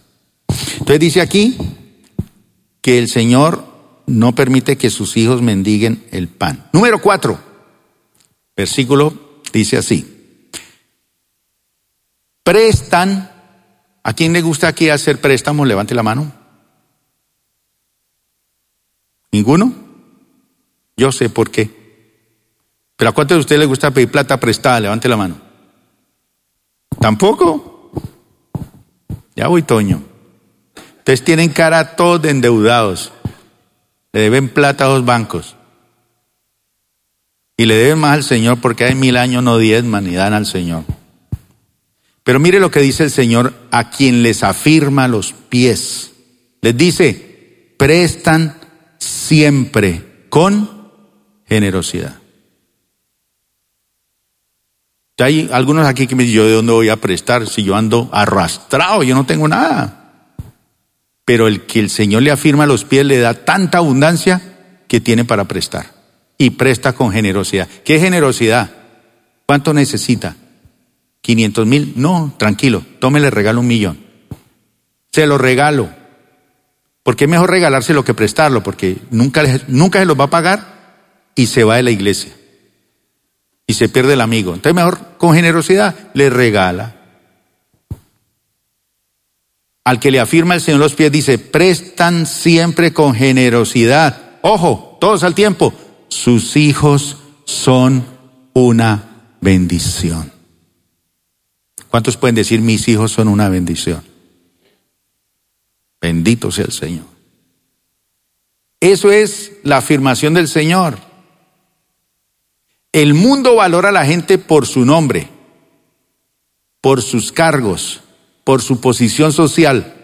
Entonces dice aquí, que el Señor no permite que sus hijos mendiguen el pan. Número cuatro, versículo dice así. Prestan, ¿a quién le gusta aquí hacer préstamos? Levante la mano. ¿Ninguno? Yo sé por qué. Pero ¿a cuántos de ustedes les gusta pedir plata prestada? Levante la mano. ¿Tampoco? Ya voy, Toño. Ustedes tienen cara todos de endeudados. Le deben plata a los bancos. Y le deben más al Señor porque hay mil años no diezman ni dan al Señor. Pero mire lo que dice el Señor a quien les afirma los pies. Les dice, prestan siempre con generosidad. Hay algunos aquí que me dicen, yo de dónde voy a prestar si yo ando arrastrado, yo no tengo nada pero el que el Señor le afirma los pies le da tanta abundancia que tiene para prestar. Y presta con generosidad. ¿Qué generosidad? ¿Cuánto necesita? ¿500 mil? No, tranquilo, tómele regalo un millón. Se lo regalo. Porque es mejor regalárselo que prestarlo, porque nunca, nunca se los va a pagar y se va de la iglesia. Y se pierde el amigo. Entonces mejor con generosidad le regala al que le afirma el Señor los pies, dice, prestan siempre con generosidad. Ojo, todos al tiempo. Sus hijos son una bendición. ¿Cuántos pueden decir mis hijos son una bendición? Bendito sea el Señor. Eso es la afirmación del Señor. El mundo valora a la gente por su nombre, por sus cargos, por su posición social,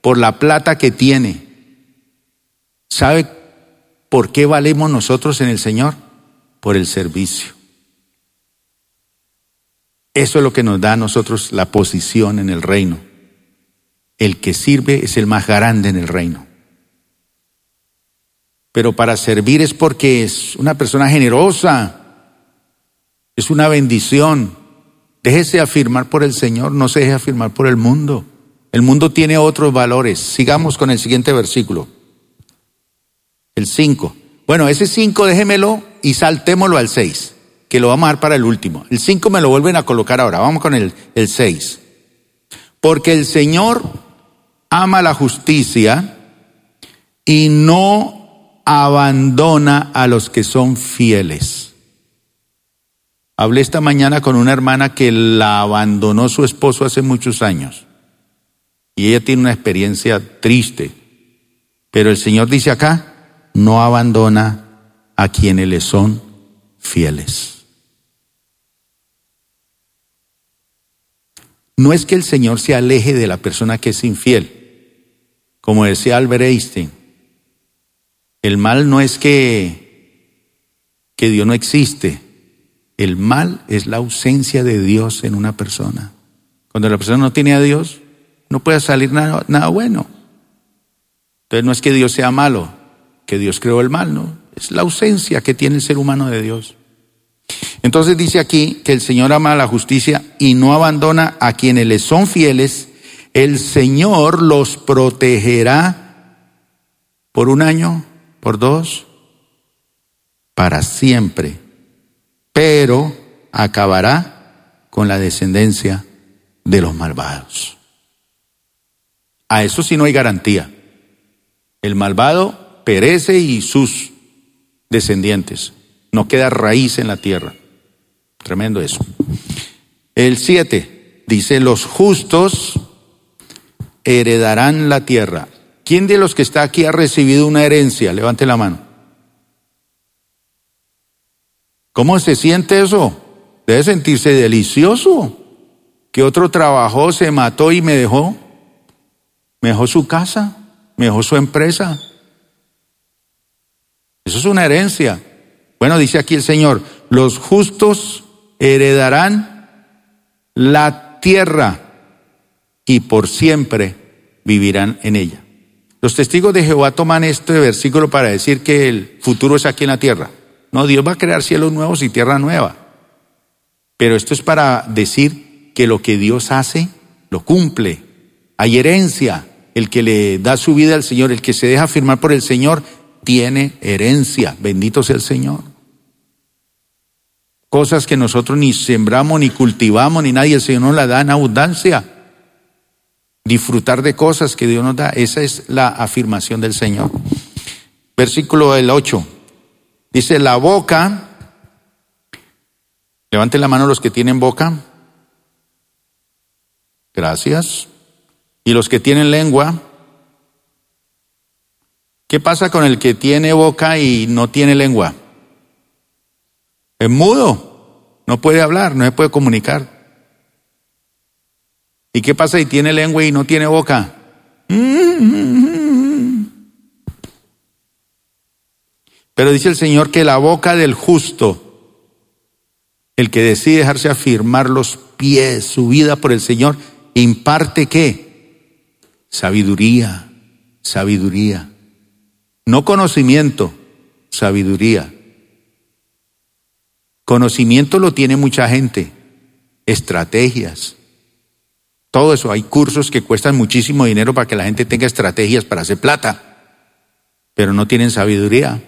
por la plata que tiene. ¿Sabe por qué valemos nosotros en el Señor? Por el servicio. Eso es lo que nos da a nosotros la posición en el reino. el que sirve es el más grande en el reino. Pero para servir es porque es una persona generosa, es una bendición. Déjese afirmar por el Señor, no se deje afirmar por el mundo. El mundo tiene otros valores. Sigamos con el siguiente versículo. El 5. Bueno, ese 5 déjemelo y saltémoslo al 6, que lo vamos a dar para el último. El 5 me lo vuelven a colocar ahora. Vamos con el, el 6. Porque el Señor ama la justicia y no abandona a los que son fieles. Hablé esta mañana con una hermana que la abandonó su esposo hace muchos años. Y ella tiene una experiencia triste. Pero el Señor dice acá, no abandona a quienes le son fieles. No es que el Señor se aleje de la persona que es infiel. Como decía Albert Einstein, el mal no es que, que Dios no existe. El mal es la ausencia de Dios en una persona. Cuando la persona no tiene a Dios, no puede salir nada, bueno. Entonces no es que Dios sea malo, que Dios creó el mal, ¿no? Es la ausencia que tiene el ser humano de Dios. Entonces dice aquí que el Señor ama la justicia y no abandona a quienes le son fieles el Señor los protegerá por un año, por dos, para siempre, pero acabará con la descendencia de los malvados. A eso sí no hay garantía. El malvado perece y sus descendientes. No queda raíz en la tierra. Tremendo eso. El 7 dice, los justos heredarán la tierra. ¿Quién de los que está aquí ha recibido una herencia? Levante la mano. ¿Cómo se siente eso? Debe sentirse delicioso. Que otro trabajó, se mató y me dejó. Me dejó su casa, me dejó su empresa. Eso es una herencia. Bueno, dice aquí el Señor, los justos heredarán la tierra y por siempre vivirán en ella. Los testigos de Jehová toman este versículo para decir que el futuro es aquí en la tierra. No, Dios va a crear cielos nuevos y tierra nueva. Pero esto es para decir que lo que Dios hace, lo cumple. Hay herencia. El que le da su vida al Señor, el que se deja firmar por el Señor, tiene herencia. Bendito sea el Señor. Cosas que nosotros ni sembramos, ni cultivamos, ni nadie, el Señor nos la da en abundancia disfrutar de cosas que Dios nos da. Esa es la afirmación del Señor. Versículo del 8. Dice, la boca, levanten la mano los que tienen boca. Gracias. Y los que tienen lengua. ¿Qué pasa con el que tiene boca y no tiene lengua? Es mudo, no puede hablar, no se puede comunicar. ¿Y qué pasa si tiene lengua y no tiene boca? Pero dice el Señor que la boca del justo, el que decide dejarse afirmar los pies, su vida por el Señor, imparte qué? Sabiduría, sabiduría. No conocimiento, sabiduría. Conocimiento lo tiene mucha gente, estrategias, todo eso, hay cursos que cuestan muchísimo dinero para que la gente tenga estrategias para hacer plata, pero no tienen sabiduría.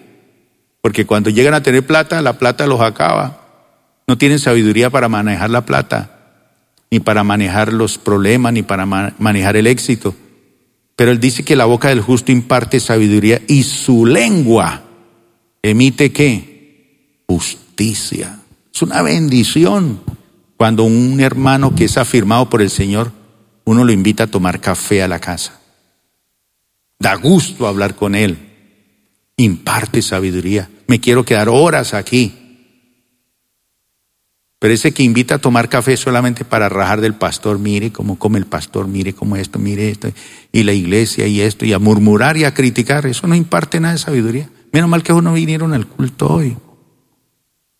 Porque cuando llegan a tener plata, la plata los acaba. No tienen sabiduría para manejar la plata, ni para manejar los problemas, ni para manejar el éxito. Pero él dice que la boca del justo imparte sabiduría y su lengua emite qué? Justicia. Es una bendición. Cuando un hermano que es afirmado por el Señor, uno lo invita a tomar café a la casa. Da gusto hablar con él. Imparte sabiduría. Me quiero quedar horas aquí. Pero ese que invita a tomar café solamente para rajar del pastor, mire cómo come el pastor, mire cómo esto, mire esto, y la iglesia y esto, y a murmurar y a criticar, eso no imparte nada de sabiduría. Menos mal que uno vinieron al culto hoy.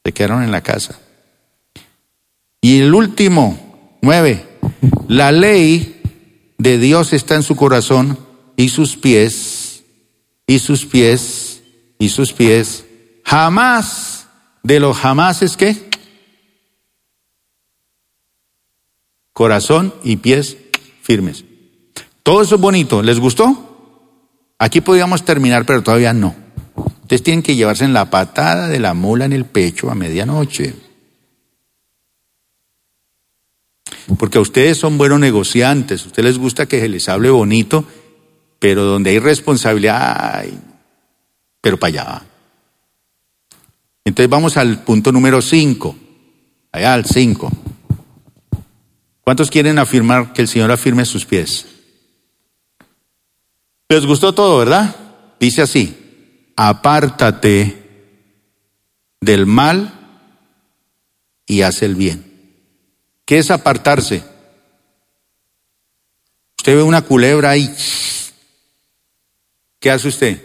Se quedaron en la casa. Y el último, nueve, la ley de Dios está en su corazón y sus pies, y sus pies, y sus pies, jamás de los jamás es que corazón y pies firmes. Todo eso es bonito. ¿Les gustó? Aquí podríamos terminar, pero todavía no. Ustedes tienen que llevarse en la patada de la mula en el pecho a medianoche. Porque ustedes son buenos negociantes, a ustedes les gusta que se les hable bonito, pero donde hay responsabilidad, ay, pero para allá. Entonces vamos al punto número 5, allá al 5. ¿Cuántos quieren afirmar que el Señor afirme sus pies? Les gustó todo, ¿verdad? Dice así, apártate del mal y haz el bien. ¿Qué es apartarse? Usted ve una culebra ahí. ¿Qué hace usted?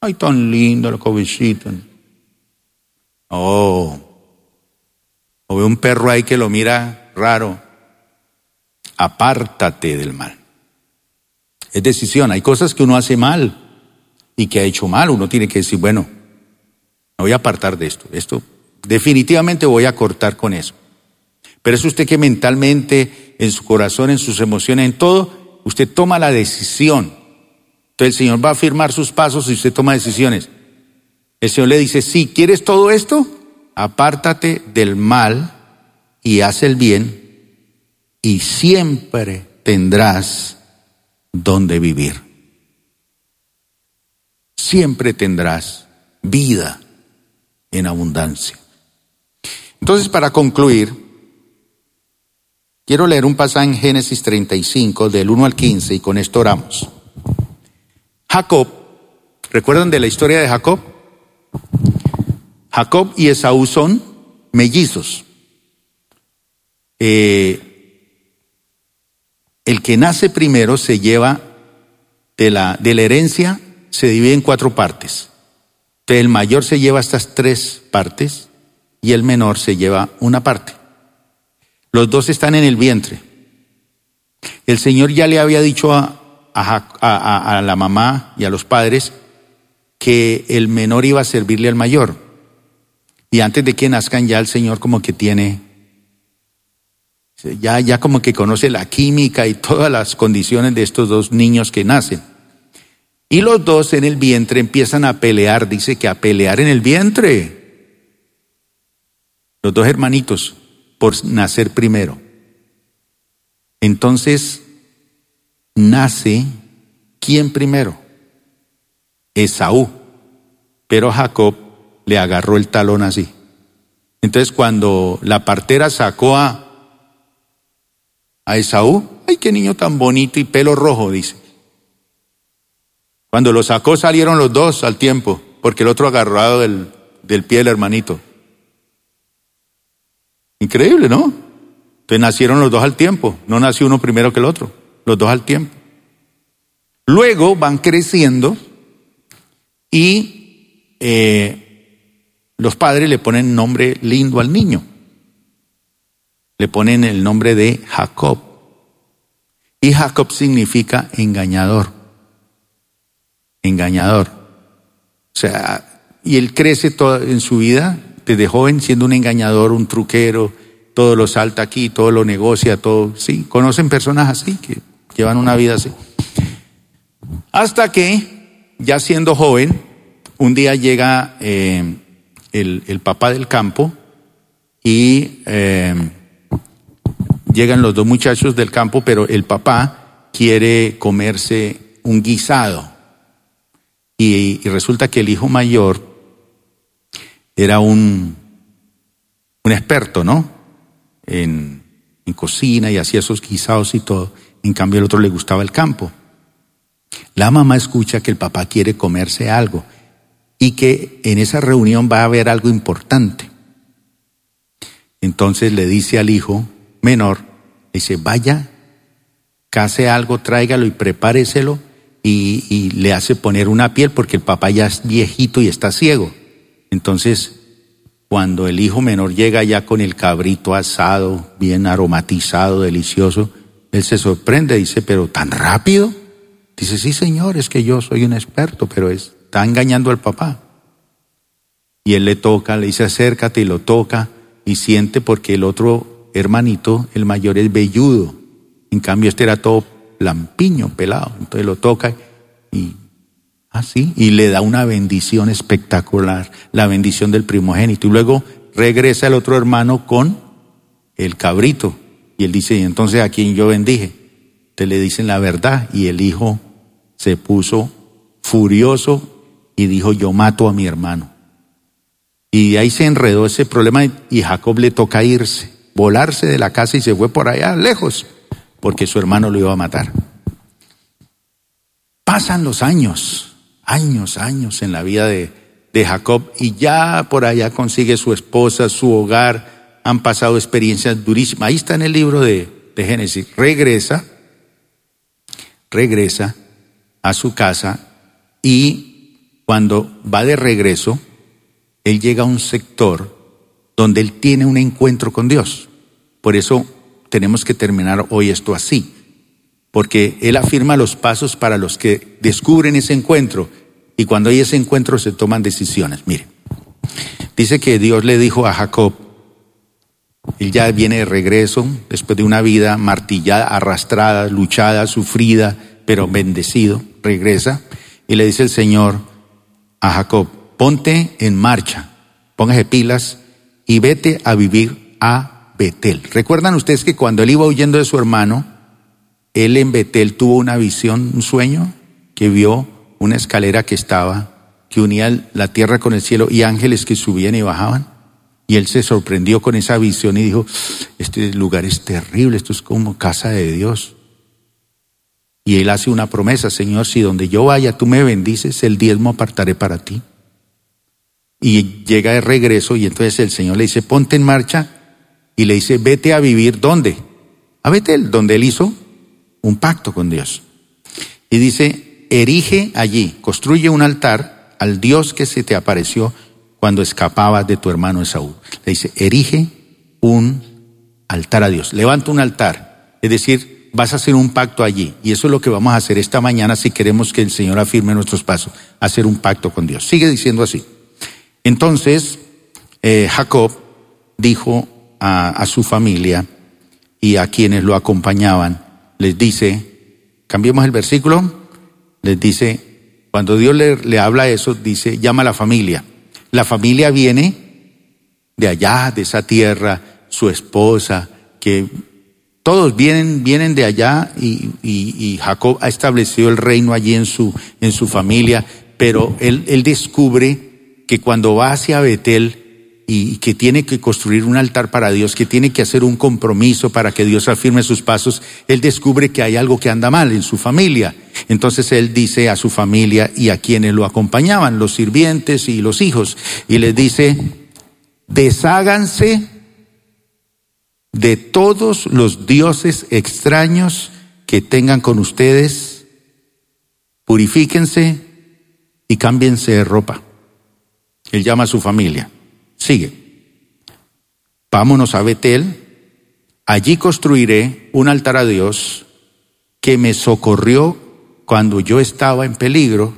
Ay, tan lindo la cobijita. Oh. O ve un perro ahí que lo mira raro. Apártate del mal. Es decisión. Hay cosas que uno hace mal y que ha hecho mal. Uno tiene que decir, bueno, me voy a apartar de esto. Esto definitivamente voy a cortar con eso. Pero es usted que mentalmente, en su corazón, en sus emociones, en todo, usted toma la decisión. Entonces el Señor va a afirmar sus pasos y usted toma decisiones. El Señor le dice, si quieres todo esto, apártate del mal y haz el bien y siempre tendrás donde vivir. Siempre tendrás vida en abundancia. Entonces, para concluir, Quiero leer un pasaje en Génesis 35 del 1 al 15 y con esto oramos. Jacob, ¿recuerdan de la historia de Jacob? Jacob y Esaú son mellizos. Eh, el que nace primero se lleva de la, de la herencia, se divide en cuatro partes. El mayor se lleva estas tres partes y el menor se lleva una parte. Los dos están en el vientre. El Señor ya le había dicho a, a, la mamá y a los padres que el menor iba a servirle al mayor. Y antes de que nazcan ya el Señor como que tiene, ya, ya como que conoce la química y todas las condiciones de estos dos niños que nacen. Y los dos en el vientre empiezan a pelear, dice que a pelear en el vientre. Los dos hermanitos por nacer primero. Entonces, nace ¿quién primero? Esaú. Pero Jacob le agarró el talón así. Entonces cuando la partera sacó a, a Esaú, ay, qué niño tan bonito y pelo rojo, dice. Cuando lo sacó salieron los dos al tiempo, porque el otro agarrado del, del pie del hermanito. Increíble, ¿no? Entonces nacieron los dos al tiempo, no nació uno primero que el otro, los dos al tiempo. Luego van creciendo y eh, los padres le ponen nombre lindo al niño. Le ponen el nombre de Jacob. Y Jacob significa engañador. Engañador. O sea, y él crece todo en su vida desde joven siendo un engañador, un truquero, todo lo salta aquí, todo lo negocia, todo, sí, conocen personas así que llevan una vida así. Hasta que, ya siendo joven, un día llega eh, el, papá del campo y eh, llegan los dos muchachos del campo, pero el papá quiere comerse un guisado. y resulta que el hijo mayor era un, un experto, ¿no? En, en cocina y hacía esos guisados y todo. En cambio, el otro le gustaba el campo. La mamá escucha que el papá quiere comerse algo y que en esa reunión va a haber algo importante. Entonces le dice al hijo menor, dice, vaya, case algo, tráigalo y prepáreselo y, y le hace poner una piel porque el papá ya es viejito y está ciego. Entonces, cuando el hijo menor llega ya con el cabrito asado, bien aromatizado, delicioso, Él se sorprende, dice, pero tan rápido. Dice, sí, señor, es que yo soy un experto, pero está engañando al papá. Y él le toca, le dice, acércate y lo toca y siente porque el otro hermanito, el mayor, es velludo. En cambio, este era todo lampiño, pelado. Entonces lo toca y así, y le da una bendición espectacular, la bendición del primogénito. Y luego regresa el otro hermano con el cabrito. Y él dice, y entonces a quien yo bendije, te le dicen la verdad. Y el hijo se puso furioso y dijo, yo mato a mi hermano. Y ahí se enredó ese problema y Jacob le toca irse, volarse de la casa y se fue por allá lejos, porque su hermano lo iba a matar. Pasan los años, años, años en la vida de, de Jacob y ya por allá consigue su esposa, su hogar, han pasado experiencias durísimas. Ahí está en el libro de, de Génesis. Regresa, regresa a su casa y cuando va de regreso, él llega a un sector donde él tiene un encuentro con Dios. Por eso tenemos que terminar hoy esto así, porque él afirma los pasos para los que descubren ese encuentro y cuando hay ese encuentro se toman decisiones. Mire, dice que Dios le dijo a Jacob, él ya viene de regreso después de una vida martillada, arrastrada, luchada, sufrida, pero bendecido, regresa y le dice el Señor a Jacob, ponte en marcha, póngase pilas y vete a vivir a Betel. ¿Recuerdan ustedes que cuando él iba huyendo de su hermano, él en Betel tuvo una visión, un sueño, que vio una escalera que estaba, que unía la tierra con el cielo y ángeles que subían y bajaban? Y él se sorprendió con esa visión y dijo, este lugar es terrible, esto es como casa de Dios. Y él hace una promesa, Señor, si donde yo vaya tú me bendices, el diezmo apartaré para ti y llega de regreso y entonces el Señor le dice, ponte en marcha y le dice, vete a vivir ¿dónde? A Betel, donde él hizo un pacto con Dios. Y dice, erige allí, construye un altar al Dios que se te apareció cuando escapabas de tu hermano Esaú. Le dice, erige un altar a Dios, levanta un altar, es decir, vas a hacer un pacto allí. Y eso es lo que vamos a hacer esta mañana si queremos que el Señor afirme nuestros pasos, hacer un pacto con Dios. Sigue diciendo así. Entonces, eh, Jacob dijo a, su familia y a quienes lo acompañaban, les dice, cambiemos el versículo, les dice, cuando Dios le, le habla eso, dice, llama a la familia. La familia viene de allá, de esa tierra, su esposa, que todos vienen, vienen de allá y, y, Jacob ha establecido el reino allí en su, en su familia, pero él, él descubre que cuando va hacia Betel y que tiene que construir un altar para Dios, que tiene que hacer un compromiso para que Dios afirme sus pasos, él descubre que hay algo que anda mal en su familia. Entonces él dice a su familia y a quienes lo acompañaban, los sirvientes y los hijos, y les dice, desháganse de todos los dioses extraños que tengan con ustedes, purifíquense y cámbiense de ropa. Él llama a su familia. Sigue. Vámonos a Betel. Allí construiré un altar a Dios que me socorrió cuando yo estaba en peligro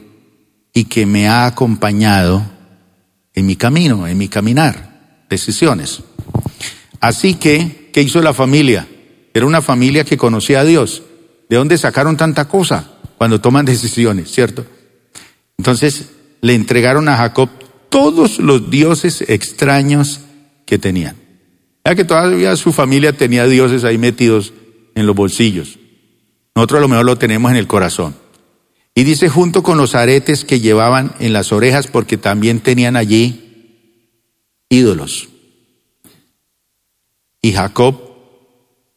y que me ha acompañado en mi camino, en mi caminar, decisiones. Así que, ¿qué hizo la familia? Era una familia que conocía a Dios. ¿De dónde sacaron tanta cosa cuando toman decisiones, cierto? Entonces le entregaron a Jacob todos los dioses extraños que tenían. Ya que todavía su familia tenía dioses ahí metidos en los bolsillos. Nosotros a lo mejor lo tenemos en el corazón. Y dice junto con los aretes que llevaban en las orejas porque también tenían allí ídolos. Y Jacob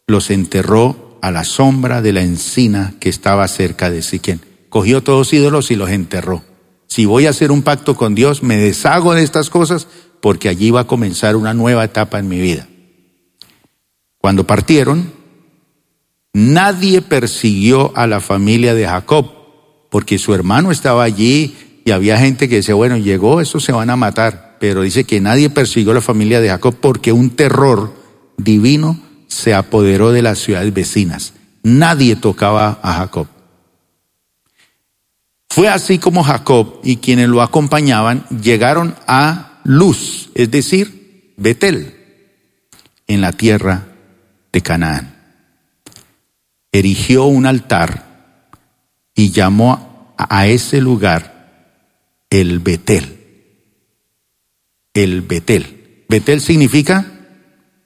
los enterró a la sombra de la encina que estaba cerca de Siquén. Cogió todos los ídolos y los enterró si voy a hacer un pacto con Dios, me deshago de estas cosas porque allí va a comenzar una nueva etapa en mi vida. Cuando partieron, nadie persiguió a la familia de Jacob, porque su hermano estaba allí y había gente que decía, bueno, llegó, estos se van a matar, pero dice que nadie persiguió a la familia de Jacob porque un terror divino se apoderó de las ciudades vecinas. Nadie tocaba a Jacob. Fue así como Jacob y quienes lo acompañaban llegaron a Luz, es decir, Betel, en la tierra de Canaán. Erigió un altar y llamó a ese lugar el Betel. El Betel. Betel significa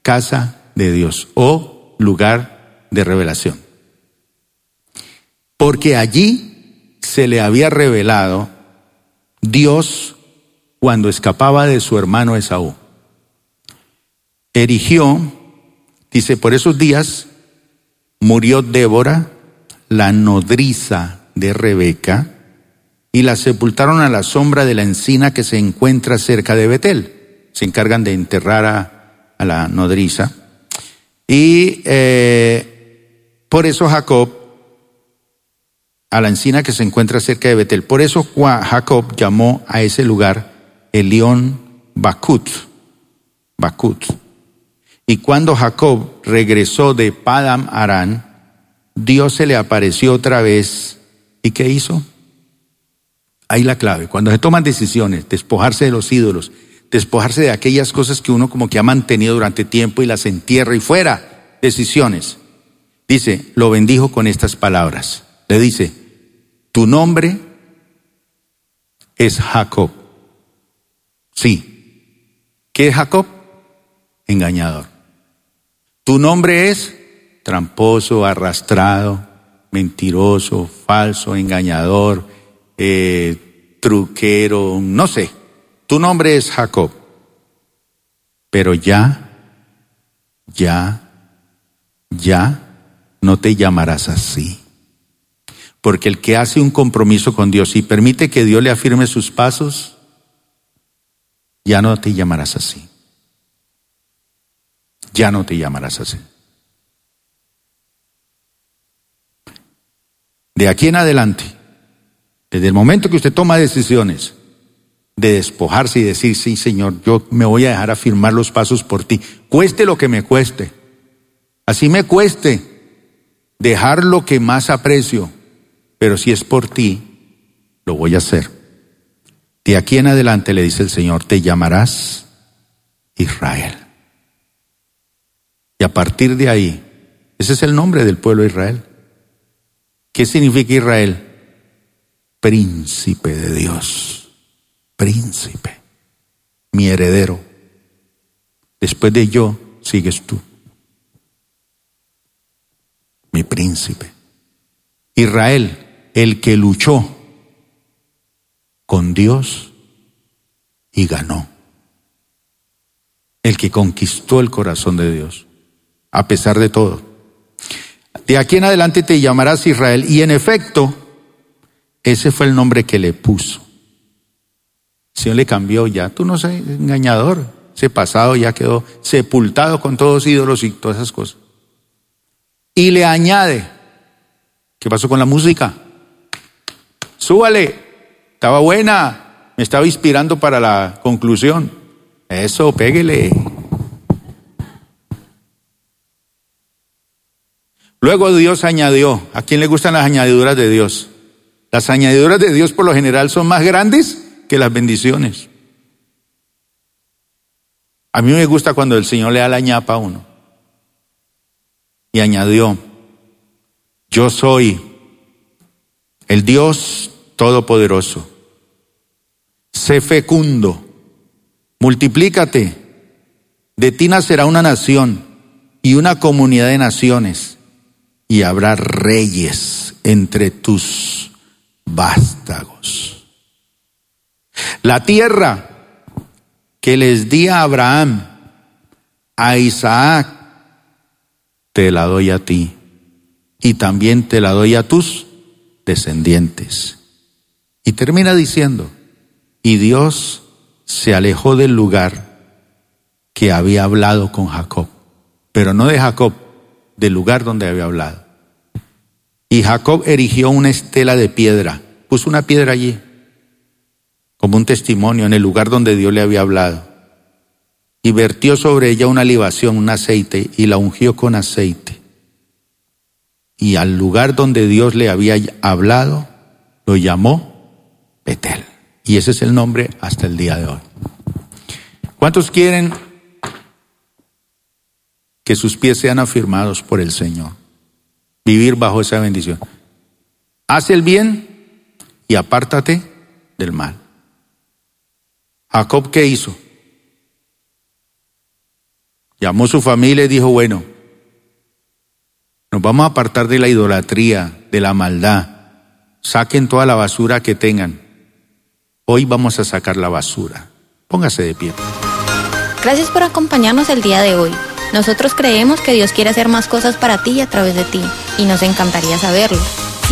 casa de Dios o lugar de revelación. Porque allí se le había revelado Dios cuando escapaba de su hermano Esaú. Erigió, dice, por esos días murió Débora, la nodriza de Rebeca, y la sepultaron a la sombra de la encina que se encuentra cerca de Betel. Se encargan de enterrar a, a la nodriza. Y eh, por eso Jacob, a la encina que se encuentra cerca de Betel, por eso Jacob llamó a ese lugar Elión Bakut. Bakut. Y cuando Jacob regresó de Padam Arán, Dios se le apareció otra vez. ¿Y qué hizo? Ahí la clave. Cuando se toman decisiones, despojarse de los ídolos, despojarse de aquellas cosas que uno como que ha mantenido durante tiempo y las entierra y fuera, decisiones. Dice, lo bendijo con estas palabras. Le dice, tu nombre es Jacob. Sí. ¿Qué es Jacob? Engañador. Tu nombre es tramposo, arrastrado, mentiroso, falso, engañador, eh, truquero, no sé. Tu nombre es Jacob. Pero ya, ya, ya no te llamarás así. Porque el que hace un compromiso con Dios y permite que Dios le afirme sus pasos, ya no te llamarás así ya no te llamarás así. De aquí en adelante, desde el momento que usted toma decisiones de despojarse y decir, sí Señor, yo me voy a dejar afirmar los pasos por ti, cueste lo que me cueste, así me cueste dejar lo que más aprecio, pero si es por ti, lo voy a hacer. De aquí en adelante le dice el Señor, te llamarás Israel. Y a partir de ahí, ese es el nombre del pueblo de Israel. ¿Qué significa Israel? Príncipe de Dios. Príncipe. Mi heredero. Después de yo, sigues tú. Mi príncipe. Israel, el que luchó con Dios y ganó. El que conquistó el corazón de Dios a pesar de todo. De aquí en adelante te llamarás Israel. Y en efecto, ese fue el nombre que le puso. El Señor le cambió ya. Tú no seas engañador. Ese pasado ya quedó sepultado con todos ídolos y todas esas cosas. Y le añade, ¿qué pasó con la música? Súbale, estaba buena, me estaba inspirando para la conclusión. Eso, péguele. Luego Dios añadió, ¿a quién le gustan las añadiduras de Dios? Las añadiduras de Dios por lo general son más grandes que las bendiciones. A mí me gusta cuando el Señor le da la ñapa a uno. Y añadió, yo soy el Dios Todopoderoso. Sé fecundo, multiplícate, de ti nacerá una nación y una comunidad de naciones y habrá reyes entre tus vástagos. La tierra que les di a Abraham, a Isaac, te la doy a ti y también te la doy a tus descendientes. Y termina diciendo, y Dios se alejó del lugar que había hablado con Jacob, pero no de Jacob, del lugar donde había hablado. Y Jacob erigió una estela de piedra, puso una piedra allí, como un testimonio en el lugar donde Dios le había hablado. Y vertió sobre ella una libación, un aceite, y la ungió con aceite. y al lugar donde Dios le había hablado, lo llamó Betel. Y ese es el nombre hasta el día de hoy. ¿Cuántos quieren que sus pies sean afirmados por el Señor? Vivir bajo esa bendición. Haz el bien y apártate del mal. Jacob, ¿qué hizo? Llamó a su familia y dijo, bueno, nos vamos a apartar de la idolatría, de la maldad. Saquen toda la basura que tengan. Hoy vamos a sacar la basura. Póngase de pie. Gracias por acompañarnos el día de hoy. Nosotros creemos que Dios quiere hacer más cosas para ti y a través de ti, y nos encantaría saberlo.